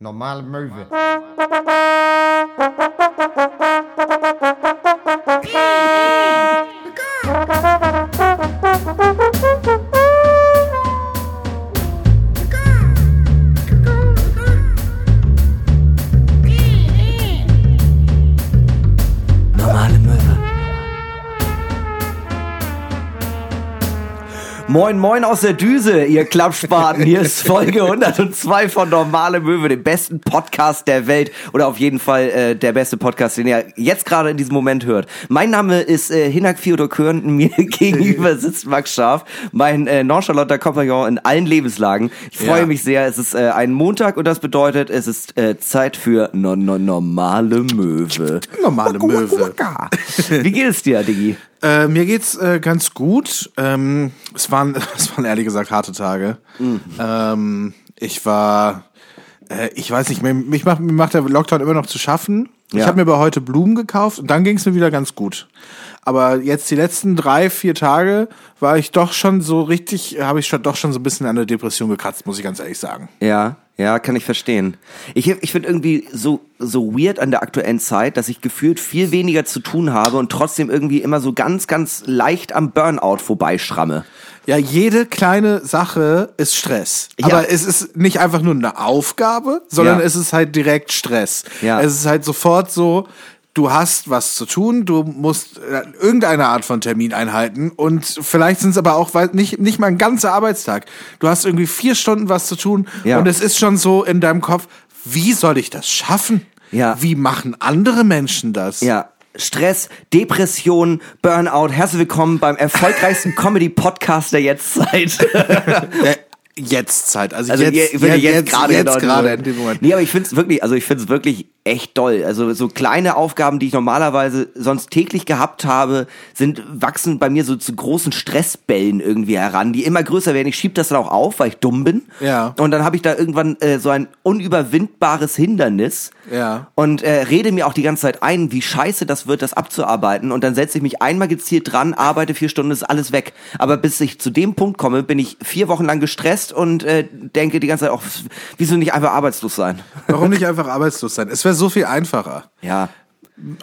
Normale Möwe. Moin, moin aus der Düse, ihr Klappspaten. Hier ist Folge 102 von Normale Möwe, dem besten Podcast der Welt. Oder auf jeden Fall äh, der beste Podcast, den ihr jetzt gerade in diesem Moment hört. Mein Name ist äh, Hinak Fyodor Körn. Mir gegenüber sitzt Max Scharf, mein äh, nonchalanter Kompagnon in allen Lebenslagen. Ich freue Ja. mich sehr. Es ist äh, ein Montag und das bedeutet, es ist äh, Zeit für no, no, Normale Möwe. Normale Möwe. Wie geht es dir, Diggi? Äh, mir geht's äh, ganz gut. Ähm, es waren, es waren ehrlich gesagt harte Tage. Ähm, ich war, äh, ich weiß nicht, mich macht, mir macht der Lockdown immer noch zu schaffen. Ich Ja. habe mir aber heute Blumen gekauft und dann ging's mir wieder ganz gut. Aber jetzt die letzten drei, vier Tage war ich doch schon so richtig, habe ich schon doch schon so ein bisschen an der Depression gekratzt, muss ich ganz ehrlich sagen. Ja, ja, kann ich verstehen. Ich, ich finde irgendwie so, so weird an der aktuellen Zeit, dass ich gefühlt viel weniger zu tun habe und trotzdem irgendwie immer so ganz, ganz leicht am Burnout vorbeischramme. Ja, jede kleine Sache ist Stress. Ja. Aber es ist nicht einfach nur eine Aufgabe, sondern Ja. es ist halt direkt Stress. Ja. Es ist halt sofort so, du hast was zu tun, du musst äh, irgendeine Art von Termin einhalten und vielleicht sind es aber auch nicht, nicht mal ein ganzer Arbeitstag. Du hast irgendwie vier Stunden was zu tun Ja. und es ist schon so in deinem Kopf, wie soll ich das schaffen? Ja. Wie machen andere Menschen das? Ja. Stress, Depression, Burnout. Herzlich willkommen beim erfolgreichsten Comedy-Podcast der Jetztzeit. Der Jetztzeit. Also, Also jetzt, je- wirklich jetzt, gerade jetzt genau gerade in in dem Moment. Nee, aber ich finde es wirklich, also ich finde es wirklich echt doll. Also so kleine Aufgaben, die ich normalerweise sonst täglich gehabt habe, sind wachsen bei mir so zu großen Stressbällen irgendwie heran, die immer größer werden. Ich schieb das dann auch auf, weil ich dumm bin. Ja. Und dann habe ich da irgendwann äh, so ein unüberwindbares Hindernis. Ja. Und äh, rede mir auch die ganze Zeit ein, wie scheiße das wird, das abzuarbeiten. Und dann setze ich mich einmal gezielt dran, arbeite vier Stunden, ist alles weg. Aber bis ich zu dem Punkt komme, bin ich vier Wochen lang gestresst und äh, denke die ganze Zeit, auch, wieso nicht einfach arbeitslos sein? Warum nicht einfach arbeitslos sein? Es wäre so viel einfacher. Ja.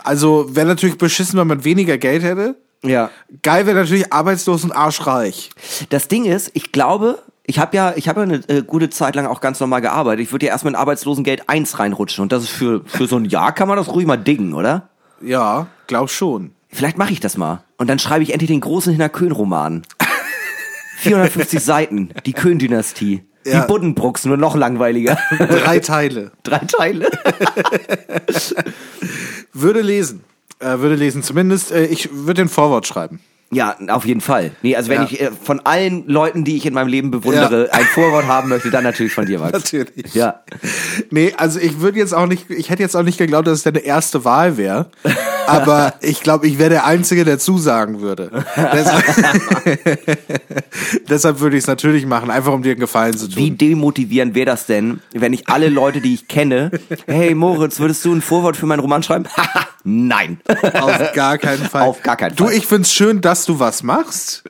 Also wäre natürlich beschissen, wenn man weniger Geld hätte. Ja. Geil wäre natürlich arbeitslos und arschreich. Das Ding ist, ich glaube, ich habe ja, ich habe ja eine äh, gute Zeit lang auch ganz normal gearbeitet. Ich würde ja erstmal in Arbeitslosengeld 1 reinrutschen. Und das ist für, für so ein Jahr kann man das ruhig mal dingen, oder? Ja, glaub schon. Vielleicht mache ich das mal. Und dann schreibe ich endlich den großen Hinner Köhn-Roman. 450 Seiten, die Köhn-Dynastie. Ja. Die Buddenbrooks, nur noch langweiliger. Drei Teile. Drei Teile. Würde lesen. Äh, würde lesen. Zumindest, äh, ich würde den Vorwort schreiben. Ja, auf jeden Fall. Nee, also wenn Ja. ich äh, von allen Leuten, die ich in meinem Leben bewundere, ein Vorwort haben möchte, dann natürlich von dir, Max. Natürlich. Ja. Nee, also ich würde jetzt auch nicht, ich hätte jetzt auch nicht geglaubt, dass es deine erste Wahl wäre. Aber ich glaube, ich wäre der Einzige, der zusagen würde. Deshalb, deshalb würde ich es natürlich machen, einfach um dir einen Gefallen zu tun. Wie demotivierend wäre das denn, wenn ich alle Leute, die ich kenne, hey Moritz, würdest du ein Vorwort für meinen Roman schreiben? Nein. Auf gar keinen Fall. Auf gar keinen Du, Fall. ich find's schön, dass du was machst,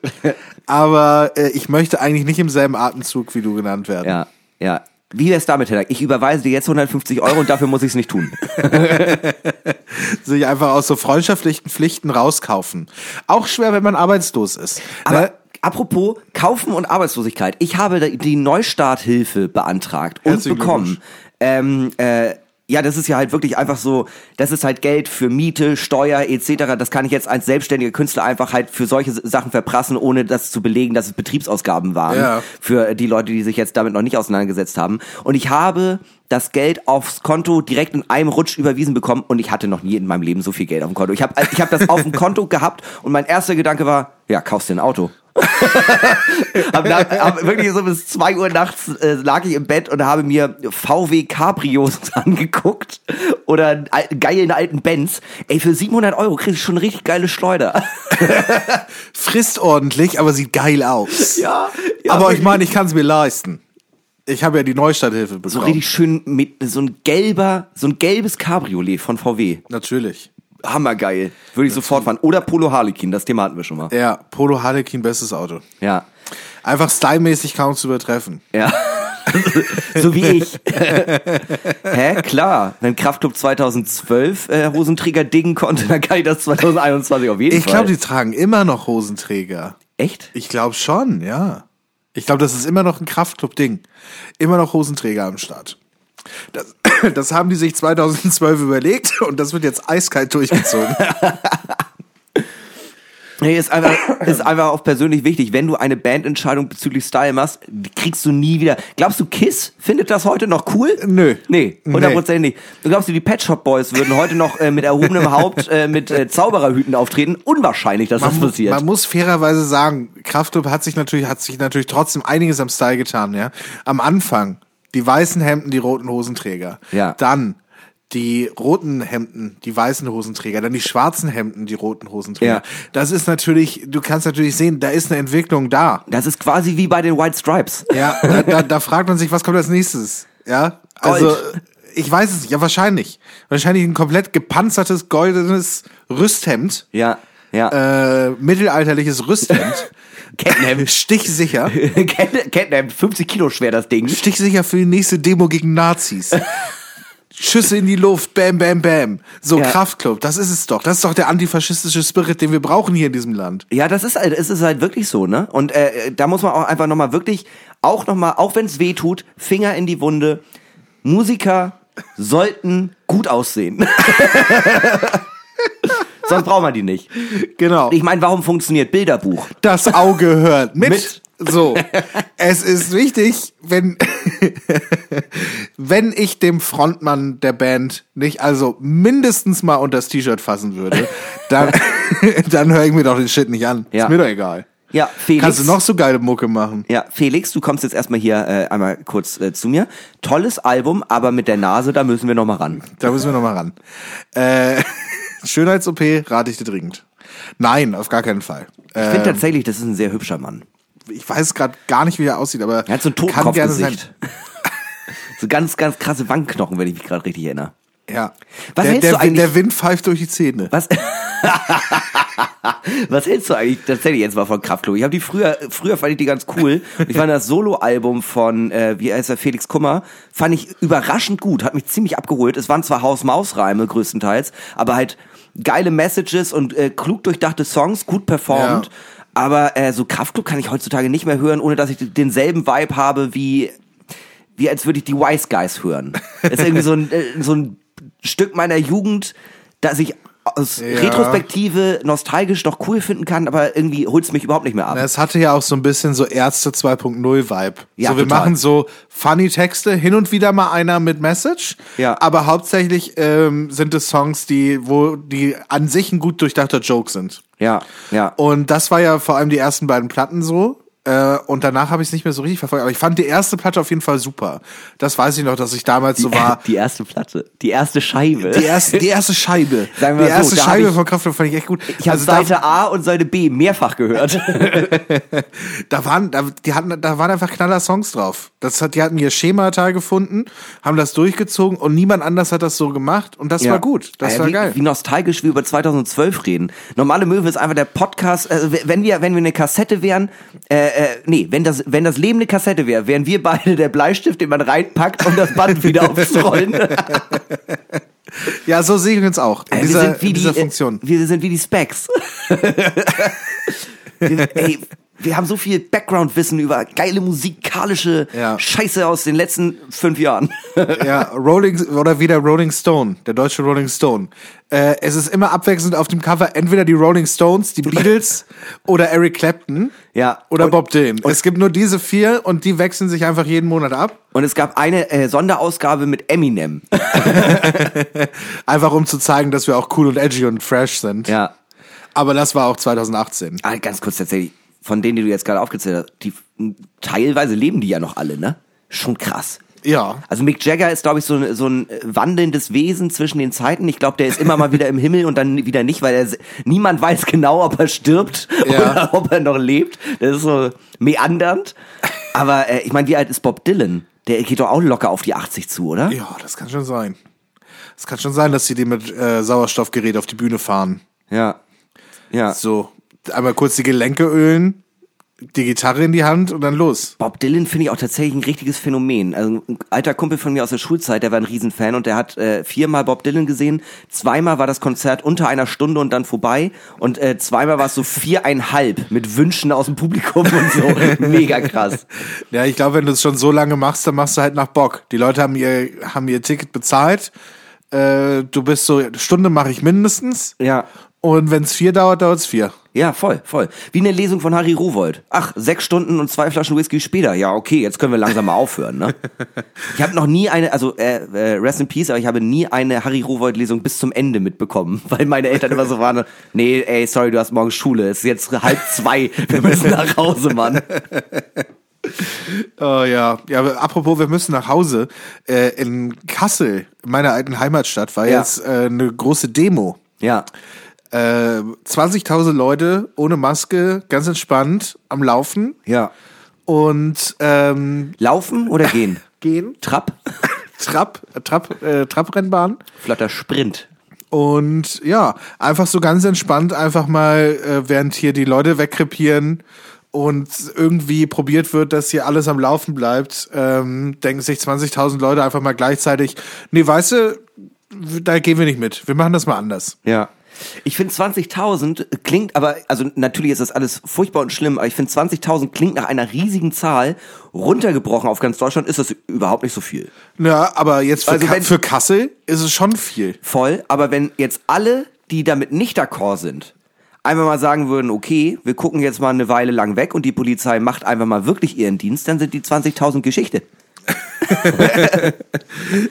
aber äh, ich möchte eigentlich nicht im selben Atemzug wie du genannt werden. Ja, ja. Wie wär's damit, Hedda? Ich überweise dir jetzt 150 Euro und dafür muss ich's nicht tun. Sich einfach aus so freundschaftlichen Pflichten rauskaufen. Auch schwer, wenn man arbeitslos ist. Aber Ne? apropos Kaufen und Arbeitslosigkeit. Ich habe die Neustarthilfe beantragt und bekommen. Ähm, äh, ja, das ist ja halt wirklich einfach so, das ist halt Geld für Miete, Steuer etc. Das kann ich jetzt als selbstständiger Künstler einfach halt für solche Sachen verprassen, ohne das zu belegen, dass es Betriebsausgaben waren. Ja. Für die Leute, die sich jetzt damit noch nicht auseinandergesetzt haben. Und ich habe das Geld aufs Konto direkt in einem Rutsch überwiesen bekommen und ich hatte noch nie in meinem Leben so viel Geld auf dem Konto. Ich habe ich hab das auf dem Konto gehabt und mein erster Gedanke war, ja, kaufst dir ein Auto. hab, nach, hab wirklich so bis zwei Uhr nachts äh, lag ich im Bett und habe mir VW Cabrios angeguckt oder einen alten, geilen alten Benz. Ey, für 700 Euro kriegst du schon richtig geile Schleuder. Frisst ordentlich, aber sieht geil aus. ja, ja, aber ich meine, ich kann es mir leisten. Ich habe ja die Neustarthilfe bekommen. so richtig schön mit so ein gelber, so ein gelbes Cabriolet von VW. Natürlich. Hammergeil. Würde ich sofort fahren. Oder Polo Harlequin, das Thema hatten wir schon mal. Ja, Polo Harlequin, bestes Auto. Ja. Einfach stylmäßig kaum zu übertreffen. Ja. so wie ich. Hä? Klar. Wenn Kraftclub 2012 äh, Hosenträger dingen konnte, dann kann ich das 2021 auf jeden Ich Fall. glaube, die tragen immer noch Hosenträger. Echt? Ich glaube schon, ja. Ich glaube, das ist immer noch ein Kraftclub-Ding. Immer noch Hosenträger am Start. Das, das haben die sich 2012 überlegt und das wird jetzt eiskalt durchgezogen. Nee, ist einfach, ist einfach auch persönlich wichtig. Wenn du eine Bandentscheidung bezüglich Style machst, kriegst du nie wieder. Glaubst du, Kiss findet das heute noch cool? Nö. Nee, hundertprozentig nicht. Du glaubst du, die Pet Shop Boys würden heute noch äh, mit erhobenem Haupt äh, mit äh, Zaubererhüten auftreten? Unwahrscheinlich, dass das mu- passiert. man muss fairerweise sagen, Kraftclub hat sich natürlich, hat sich natürlich trotzdem einiges am Style getan, ja. Am Anfang, die weißen Hemden, die roten Hosenträger. Ja. Dann die roten Hemden, die weißen Hosenträger, dann die schwarzen Hemden, die roten Hosenträger. Ja. Das ist natürlich, du kannst natürlich sehen, da ist eine Entwicklung da. das ist quasi wie bei den White Stripes. Ja, da, da, da fragt man sich, was kommt als nächstes? Ja, also Gold. ich weiß es nicht, ja wahrscheinlich. Wahrscheinlich ein komplett gepanzertes goldenes Rüsthemd, Ja, ja. äh, mittelalterliches Rüsthemd, Kettenhemd. stichsicher, Kettenhemd, 50 Kilo schwer das Ding. stichsicher für die nächste Demo gegen Nazis. Schüsse in die Luft, bam, bam, bam. So Ja. Kraftclub, das ist es doch. Das ist doch der antifaschistische Spirit, den wir brauchen hier in diesem Land. Ja, das ist halt, es ist halt wirklich so, ne? Und äh, da muss man auch einfach nochmal wirklich, auch nochmal, auch wenn es weh tut, Finger in die Wunde. Musiker sollten gut aussehen. Sonst braucht man die nicht. Genau. Ich meine, warum funktioniert Bilderbuch? Das Auge hört mit. Mit. So, es ist wichtig, wenn wenn ich dem Frontmann der Band nicht also mindestens mal unter das T-Shirt fassen würde, dann dann höre ich mir doch den Shit nicht an. Ja. Ist mir doch egal. Ja, Felix. Kannst du noch so geile Mucke machen? Ja, Felix, du kommst jetzt erstmal hier äh, einmal kurz äh, zu mir. Tolles Album, aber mit der Nase, da müssen wir noch mal ran. Da müssen wir noch mal ran. Äh, Schönheits-OP rate ich dir dringend. Nein, auf gar keinen Fall. Ich finde tatsächlich, das ist ein sehr hübscher Mann. ich weiß gerade gar nicht, wie er aussieht, aber Er hat so ein. Totenkopfgesicht. so ganz, ganz krasse Wangenknochen, wenn ich mich gerade richtig erinnere. Ja. Was der, hältst der, du eigentlich- der Wind pfeift durch die Zähne. Was? Was hältst du eigentlich tatsächlich jetzt mal von Kraftklub? Ich habe die früher, früher fand ich die ganz cool. Ich fand das Soloalbum von, äh, wie heißt er, Felix Kummer, fand ich überraschend gut, hat mich ziemlich abgeholt. Es waren zwar Haus-Maus-Reime größtenteils, aber halt geile Messages und äh, klug durchdachte Songs, gut performt. Ja. Aber äh, so Kraftklub kann ich heutzutage nicht mehr hören, ohne dass ich denselben Vibe habe wie wie als würde ich die Wise Guys hören. Das ist irgendwie so ein, äh, so ein Stück meiner Jugend, das ich aus Ja. Retrospektive nostalgisch noch cool finden kann, aber irgendwie holt's mich überhaupt nicht mehr ab. Es hatte ja auch so ein bisschen so Ärzte 2.0 Vibe. Ja, so, wir total. machen so funny Texte, hin und wieder mal einer mit Message. Ja. Aber hauptsächlich ähm, sind es Songs, die, wo die an sich ein gut durchdachter Joke sind. Ja, ja. Und das war ja vor allem die ersten beiden Platten so. Äh, und danach habe ich es nicht mehr so richtig verfolgt. Aber ich fand die erste Platte auf jeden Fall super. Das weiß ich noch, dass ich damals so war. Die erste Platte, die erste Scheibe. Die erste, die erste Scheibe. Sagen wir die so, erste Scheibe ich- von Kraftwerk fand ich echt gut. ich habe Also da- Seite A und Seite B mehrfach gehört. da waren, da, die hatten, da waren einfach knaller Songs drauf. Das hat, die hatten ihr Schemata gefunden, haben das durchgezogen und niemand anders hat das so gemacht und das war gut. Das Alter, war wie, geil. Wie nostalgisch wir über 2012 reden. Normale Möwe ist einfach der Podcast. Also wenn wir, wenn wir eine Kassette wären, äh, äh, nee, wenn das, wenn das Leben eine Kassette wäre, wären wir beide der Bleistift, den man reinpackt, um das Band wieder aufzurollen. ja, so sehe ich uns auch. In Äh, dieser, wir sind wie in dieser die, Funktion. Äh, wir sind wie die Specs. wir, ey, wir haben so viel Background-Wissen über geile musikalische Ja. Scheiße aus den letzten fünf Jahren. ja, Rolling, oder wieder Rolling Stone, der deutsche Rolling Stone. Äh, es ist immer abwechselnd auf dem Cover entweder die Rolling Stones, die Beatles oder Eric Clapton. Ja. Oder Und- Bob Dylan. es gibt nur diese vier und die wechseln sich einfach jeden Monat ab. Und es gab eine äh, Sonderausgabe mit Eminem. Einfach um zu zeigen, dass wir auch cool und edgy und fresh sind. Ja. Aber das war auch 2018. Ah, ganz kurz tatsächlich, von denen, die du jetzt gerade aufgezählt hast, die teilweise leben die ja noch alle, ne? Schon krass. Ja. Also Mick Jagger ist, glaube ich, so, ein- so ein wandelndes Wesen zwischen den Zeiten. Ich glaube, der ist immer mal wieder im Himmel und dann wieder nicht, weil er niemand weiß genau, ob er stirbt Ja. oder ob er noch lebt. Das ist so meandernd. Aber äh, ich meine, wie alt ist Bob Dylan? Der geht doch auch locker auf die 80 zu, oder? Ja, das kann schon sein. Es kann schon sein, dass sie die mit äh, Sauerstoffgerät auf die Bühne fahren. Ja. Ja. So, einmal kurz die Gelenke ölen, die Gitarre in die Hand und dann los. Bob Dylan finde ich auch tatsächlich ein richtiges Phänomen. Also ein alter Kumpel von mir aus der Schulzeit, der war ein Riesenfan und der hat äh, viermal Bob Dylan gesehen. Zweimal war das Konzert unter einer Stunde und dann vorbei und äh, zweimal war es so viereinhalb mit Wünschen aus dem Publikum und so. Mega krass. Ja, ich glaube, wenn du es schon so lange machst, dann machst du halt nach Bock. Die Leute haben ihr, haben ihr Ticket bezahlt. Äh, du bist so, Stunde mache ich mindestens. Ja. Und wenn es vier dauert, dauert es vier. Ja, voll, voll. Wie eine Lesung von Harry Rowold. Ach, sechs Stunden und zwei Flaschen Whisky später. Ja, okay, jetzt können wir langsam mal aufhören, ne? Ich habe noch nie eine, also äh, äh, Rest in Peace, aber ich habe nie eine Harry Rowold-Lesung bis zum Ende mitbekommen, weil meine Eltern immer so waren, nee, ey, sorry, du hast morgen Schule, es ist jetzt halb zwei, wir müssen nach Hause, Mann. Oh ja, ja. Aber apropos, wir müssen nach Hause. Äh, in Kassel, meiner alten Heimatstadt, war Ja. jetzt äh, eine große Demo. Ja, Äh, 20.000 Leute ohne Maske, ganz entspannt am Laufen ja. und ähm, Laufen oder gehen? gehen. Trab? Trab, Trab, äh, Trabrennbahn. Flotter Sprint. Und ja, einfach so ganz entspannt, einfach mal, äh, während hier die Leute wegkrepieren und irgendwie probiert wird, dass hier alles am Laufen bleibt, ähm, denken sich 20.000 Leute einfach mal gleichzeitig, nee, weißt du, da gehen wir nicht mit. Wir machen das mal anders. Ja. Ich finde 20.000 klingt aber, also natürlich ist das alles furchtbar und schlimm, aber ich finde 20.000 klingt nach einer riesigen Zahl. Runtergebrochen auf ganz Deutschland ist das überhaupt nicht so viel. Ja, aber jetzt für, Also wenn- für Kassel ist es schon viel. Voll, aber wenn jetzt alle, die damit nicht d'accord sind, einfach mal sagen würden, okay, wir gucken jetzt mal eine Weile lang weg und die Polizei macht einfach mal wirklich ihren Dienst, dann sind die 20.000 Geschichte.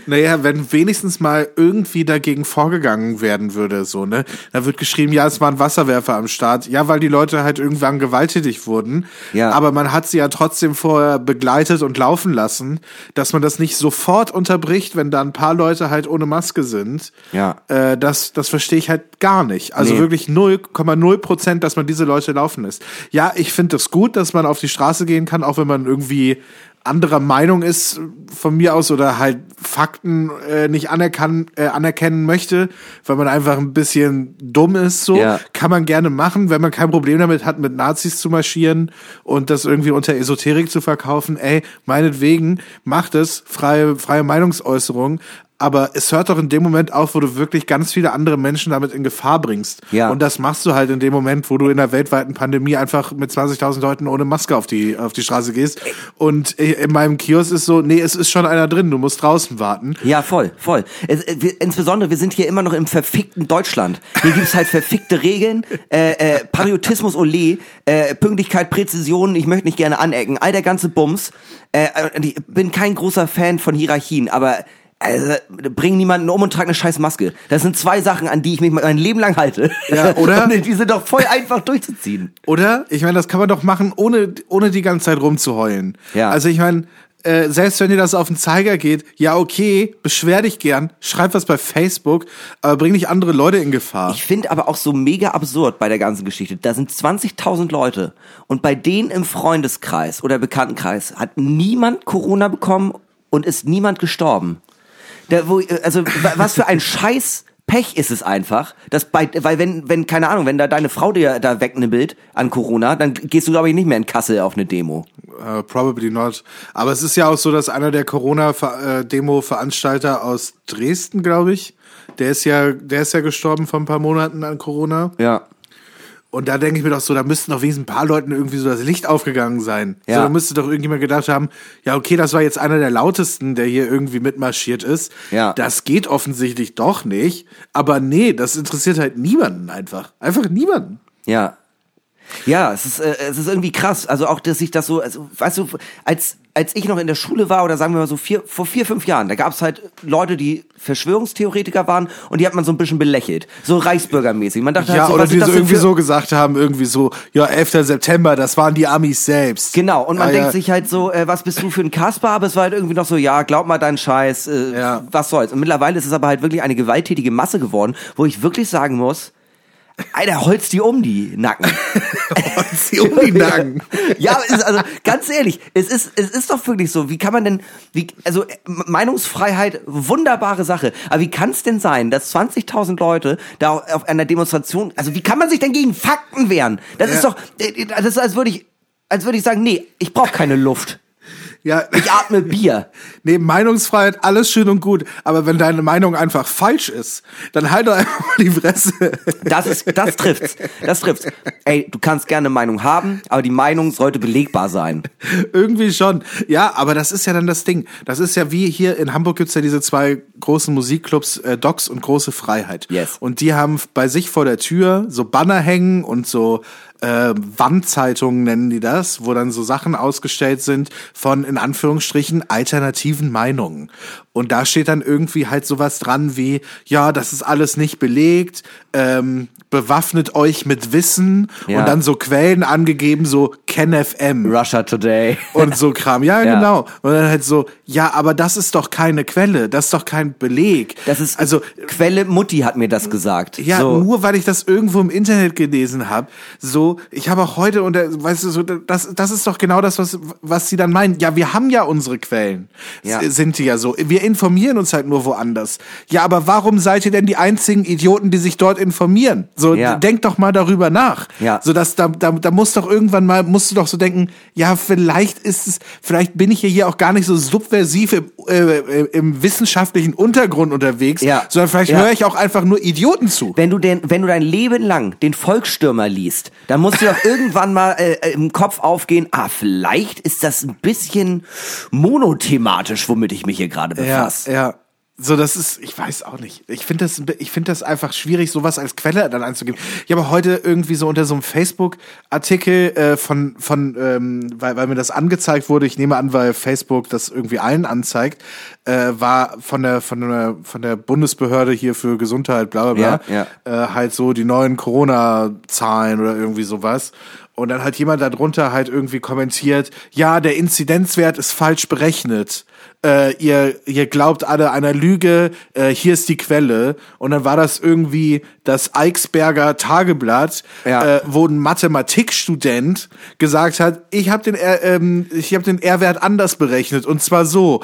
Naja, wenn wenigstens mal irgendwie dagegen vorgegangen werden würde, so, ne? Da wird geschrieben, ja, es waren Wasserwerfer am Start. Ja, weil die Leute halt irgendwann gewalttätig wurden. Ja. Aber man hat sie ja trotzdem vorher begleitet und laufen lassen, dass man das nicht sofort unterbricht, wenn da ein paar Leute halt ohne Maske sind. Ja. Äh, das, das verstehe ich halt gar nicht. Also Nee. wirklich 0,0 Prozent, dass man diese Leute laufen lässt. Ja, ich finde es das gut, dass man auf die Straße gehen kann, auch wenn man irgendwie anderer Meinung ist von mir aus oder halt Fakten äh, nicht anerkann, äh, anerkennen möchte, weil man einfach ein bisschen dumm ist, so Ja. kann man gerne machen, wenn man kein Problem damit hat, mit Nazis zu marschieren und das irgendwie unter Esoterik zu verkaufen. Ey, meinetwegen, macht es, freie, freie Meinungsäußerung. Aber es hört doch in dem Moment auf, wo du wirklich ganz viele andere Menschen damit in Gefahr bringst. Ja. Und das machst du halt in dem Moment, wo du in der weltweiten Pandemie einfach mit 20.000 Leuten ohne Maske auf die, auf die Straße gehst. Und in meinem Kiosk ist so, nee, es ist schon einer drin, du musst draußen warten. Ja, voll, voll. Es, äh, wir, insbesondere, wir sind hier immer noch im verfickten Deutschland. Hier gibt's halt verfickte Regeln, äh, äh, Patriotismus ole, äh, Pünktlichkeit, Präzision, ich möchte nicht gerne anecken, all der ganze Bums. Äh, und ich bin kein großer Fan von Hierarchien, aber also, bring niemanden um und trag eine scheiß Maske. Das sind zwei Sachen, an die ich mich mein Leben lang halte. Ja, oder? Und die sind doch voll einfach durchzuziehen. Oder? Ich meine, das kann man doch machen, ohne, ohne die ganze Zeit rumzuheulen. Ja. Also ich meine, äh, selbst wenn dir das auf den Zeiger geht, ja okay, beschwer dich gern, schreib was bei Facebook, aber bring nicht andere Leute in Gefahr. Ich finde aber auch so mega absurd bei der ganzen Geschichte. Da sind 20.000 Leute und bei denen im Freundeskreis oder Bekanntenkreis hat niemand Corona bekommen und ist niemand gestorben. Da, wo, also wa- was für ein Scheiß Pech ist es einfach, dass bei, weil wenn, wenn, keine Ahnung, wenn da deine Frau dir da wegnibbelt an Corona, dann gehst du, glaube ich, nicht mehr in Kassel auf eine Demo. Uh, probably not. Aber es ist ja auch so, dass einer der Corona-Demo-Veranstalter aus Dresden, glaube ich, der ist ja, der ist ja gestorben vor ein paar Monaten an Corona. Ja. Und da denke ich mir doch so, da müssten doch wenigstens ein paar Leuten irgendwie so das Licht aufgegangen sein. Ja. So, da müsste doch irgendjemand gedacht haben, ja, okay, das war jetzt einer der lautesten, der hier irgendwie mitmarschiert ist. Ja. Das geht offensichtlich doch nicht. Aber nee, das interessiert halt niemanden einfach. Einfach niemanden. Ja. Ja, es ist, äh, es ist irgendwie krass. Also auch, dass ich das so, also, weißt du, als, als ich noch in der Schule war oder sagen wir mal so vier, vor vier, fünf Jahren, da gab es halt Leute, die Verschwörungstheoretiker waren und die hat man so ein bisschen belächelt. So Reichsbürgermäßig. Man dachte Ja, halt so, oder die so irgendwie für- so gesagt haben, irgendwie so, ja, 11. September, das waren die Amis selbst. Genau, und man Ah, denkt ja. sich halt so, äh, was bist du für ein Kasper? Aber es war halt irgendwie noch so, ja, glaub mal deinen Scheiß, äh, Ja. was soll's. Und mittlerweile ist es aber halt wirklich eine gewalttätige Masse geworden, wo ich wirklich sagen muss, Alter, holz die um die Nacken. sie um die Nacken. ja, ist also ganz ehrlich, es ist es ist doch wirklich so. Wie kann man denn wie also Meinungsfreiheit wunderbare Sache, aber wie kann es denn sein, dass 20.000 Leute da auf einer Demonstration, also wie kann man sich denn gegen Fakten wehren? Das ist Ja. doch äh, das ist als würde ich als würde ich sagen, nee, ich brauche keine Luft. Ja, Ich atme Bier. nee, Meinungsfreiheit, alles schön und gut. Aber wenn deine Meinung einfach falsch ist, dann halt doch einfach mal die Fresse. Das ist, das trifft's. Das trifft's. Ey, du kannst gerne eine Meinung haben, aber die Meinung sollte belegbar sein. Irgendwie schon. Ja, aber das ist ja dann das Ding. Das ist ja wie hier in Hamburg gibt's ja diese zwei großen Musikclubs, äh, Docs und Große Freiheit. Yes. Und die haben bei sich vor der Tür so Banner hängen und so äh, Wandzeitungen nennen die das, wo dann so Sachen ausgestellt sind von in Anführungsstrichen alternativen Meinungen. Und da steht dann irgendwie halt sowas dran wie, ja, das ist alles nicht belegt, ähm, bewaffnet euch mit Wissen Ja. und dann so Quellen angegeben, so KenFM Russia Today. und so Kram. Ja, Ja. genau. Und dann halt so, ja, aber das ist doch keine Quelle, das ist doch kein Beleg. Das ist, also Quelle Mutti hat mir das gesagt. ja, so. nur weil ich das irgendwo im Internet gelesen habe. So, ich habe auch heute und weißt du so, das das ist doch genau das, was was sie dann meinen. Ja, wir haben ja unsere Quellen. Ja. Sind die ja so. Wir informieren uns halt nur woanders. Ja, aber warum seid ihr denn die einzigen Idioten, die sich dort informieren? So, Ja. denkt doch mal darüber nach. Ja. So dass da, da da muss doch irgendwann mal musst du doch so denken, ja, vielleicht ist es vielleicht bin ich ja hier auch gar nicht so subversiv im, äh, im wissenschaftlichen Untergrund unterwegs, Ja. sondern vielleicht Ja. höre ich auch einfach nur Idioten zu. Wenn du den, wenn du dein Leben lang den Volksstürmer liest, dann musst du doch irgendwann mal äh, im Kopf aufgehen, ah, vielleicht ist das ein bisschen monothematisch, womit ich mich hier gerade befasse. Ja, ja. So, das ist, ich weiß auch nicht. Ich finde das, ich finde das einfach schwierig, sowas als Quelle dann anzugeben. Ich habe heute irgendwie so unter so einem Facebook-Artikel äh, von, von, ähm, weil, weil mir das angezeigt wurde, ich nehme an, weil Facebook das irgendwie allen anzeigt, äh, war von der, von der, von der Bundesbehörde hier für Gesundheit, bla bla bla, Ja, Äh, halt so die neuen Corona-Zahlen oder irgendwie sowas. Und dann hat jemand darunter halt irgendwie kommentiert, ja, der Inzidenzwert ist falsch berechnet. Äh, ihr, ihr glaubt alle einer Lüge, äh, hier ist die Quelle. Und dann war das irgendwie das Eichsberger Tageblatt, Ja. äh, wo ein Mathematikstudent gesagt hat, ich habe den, R- ähm, ich hab den R-Wert anders berechnet und zwar so.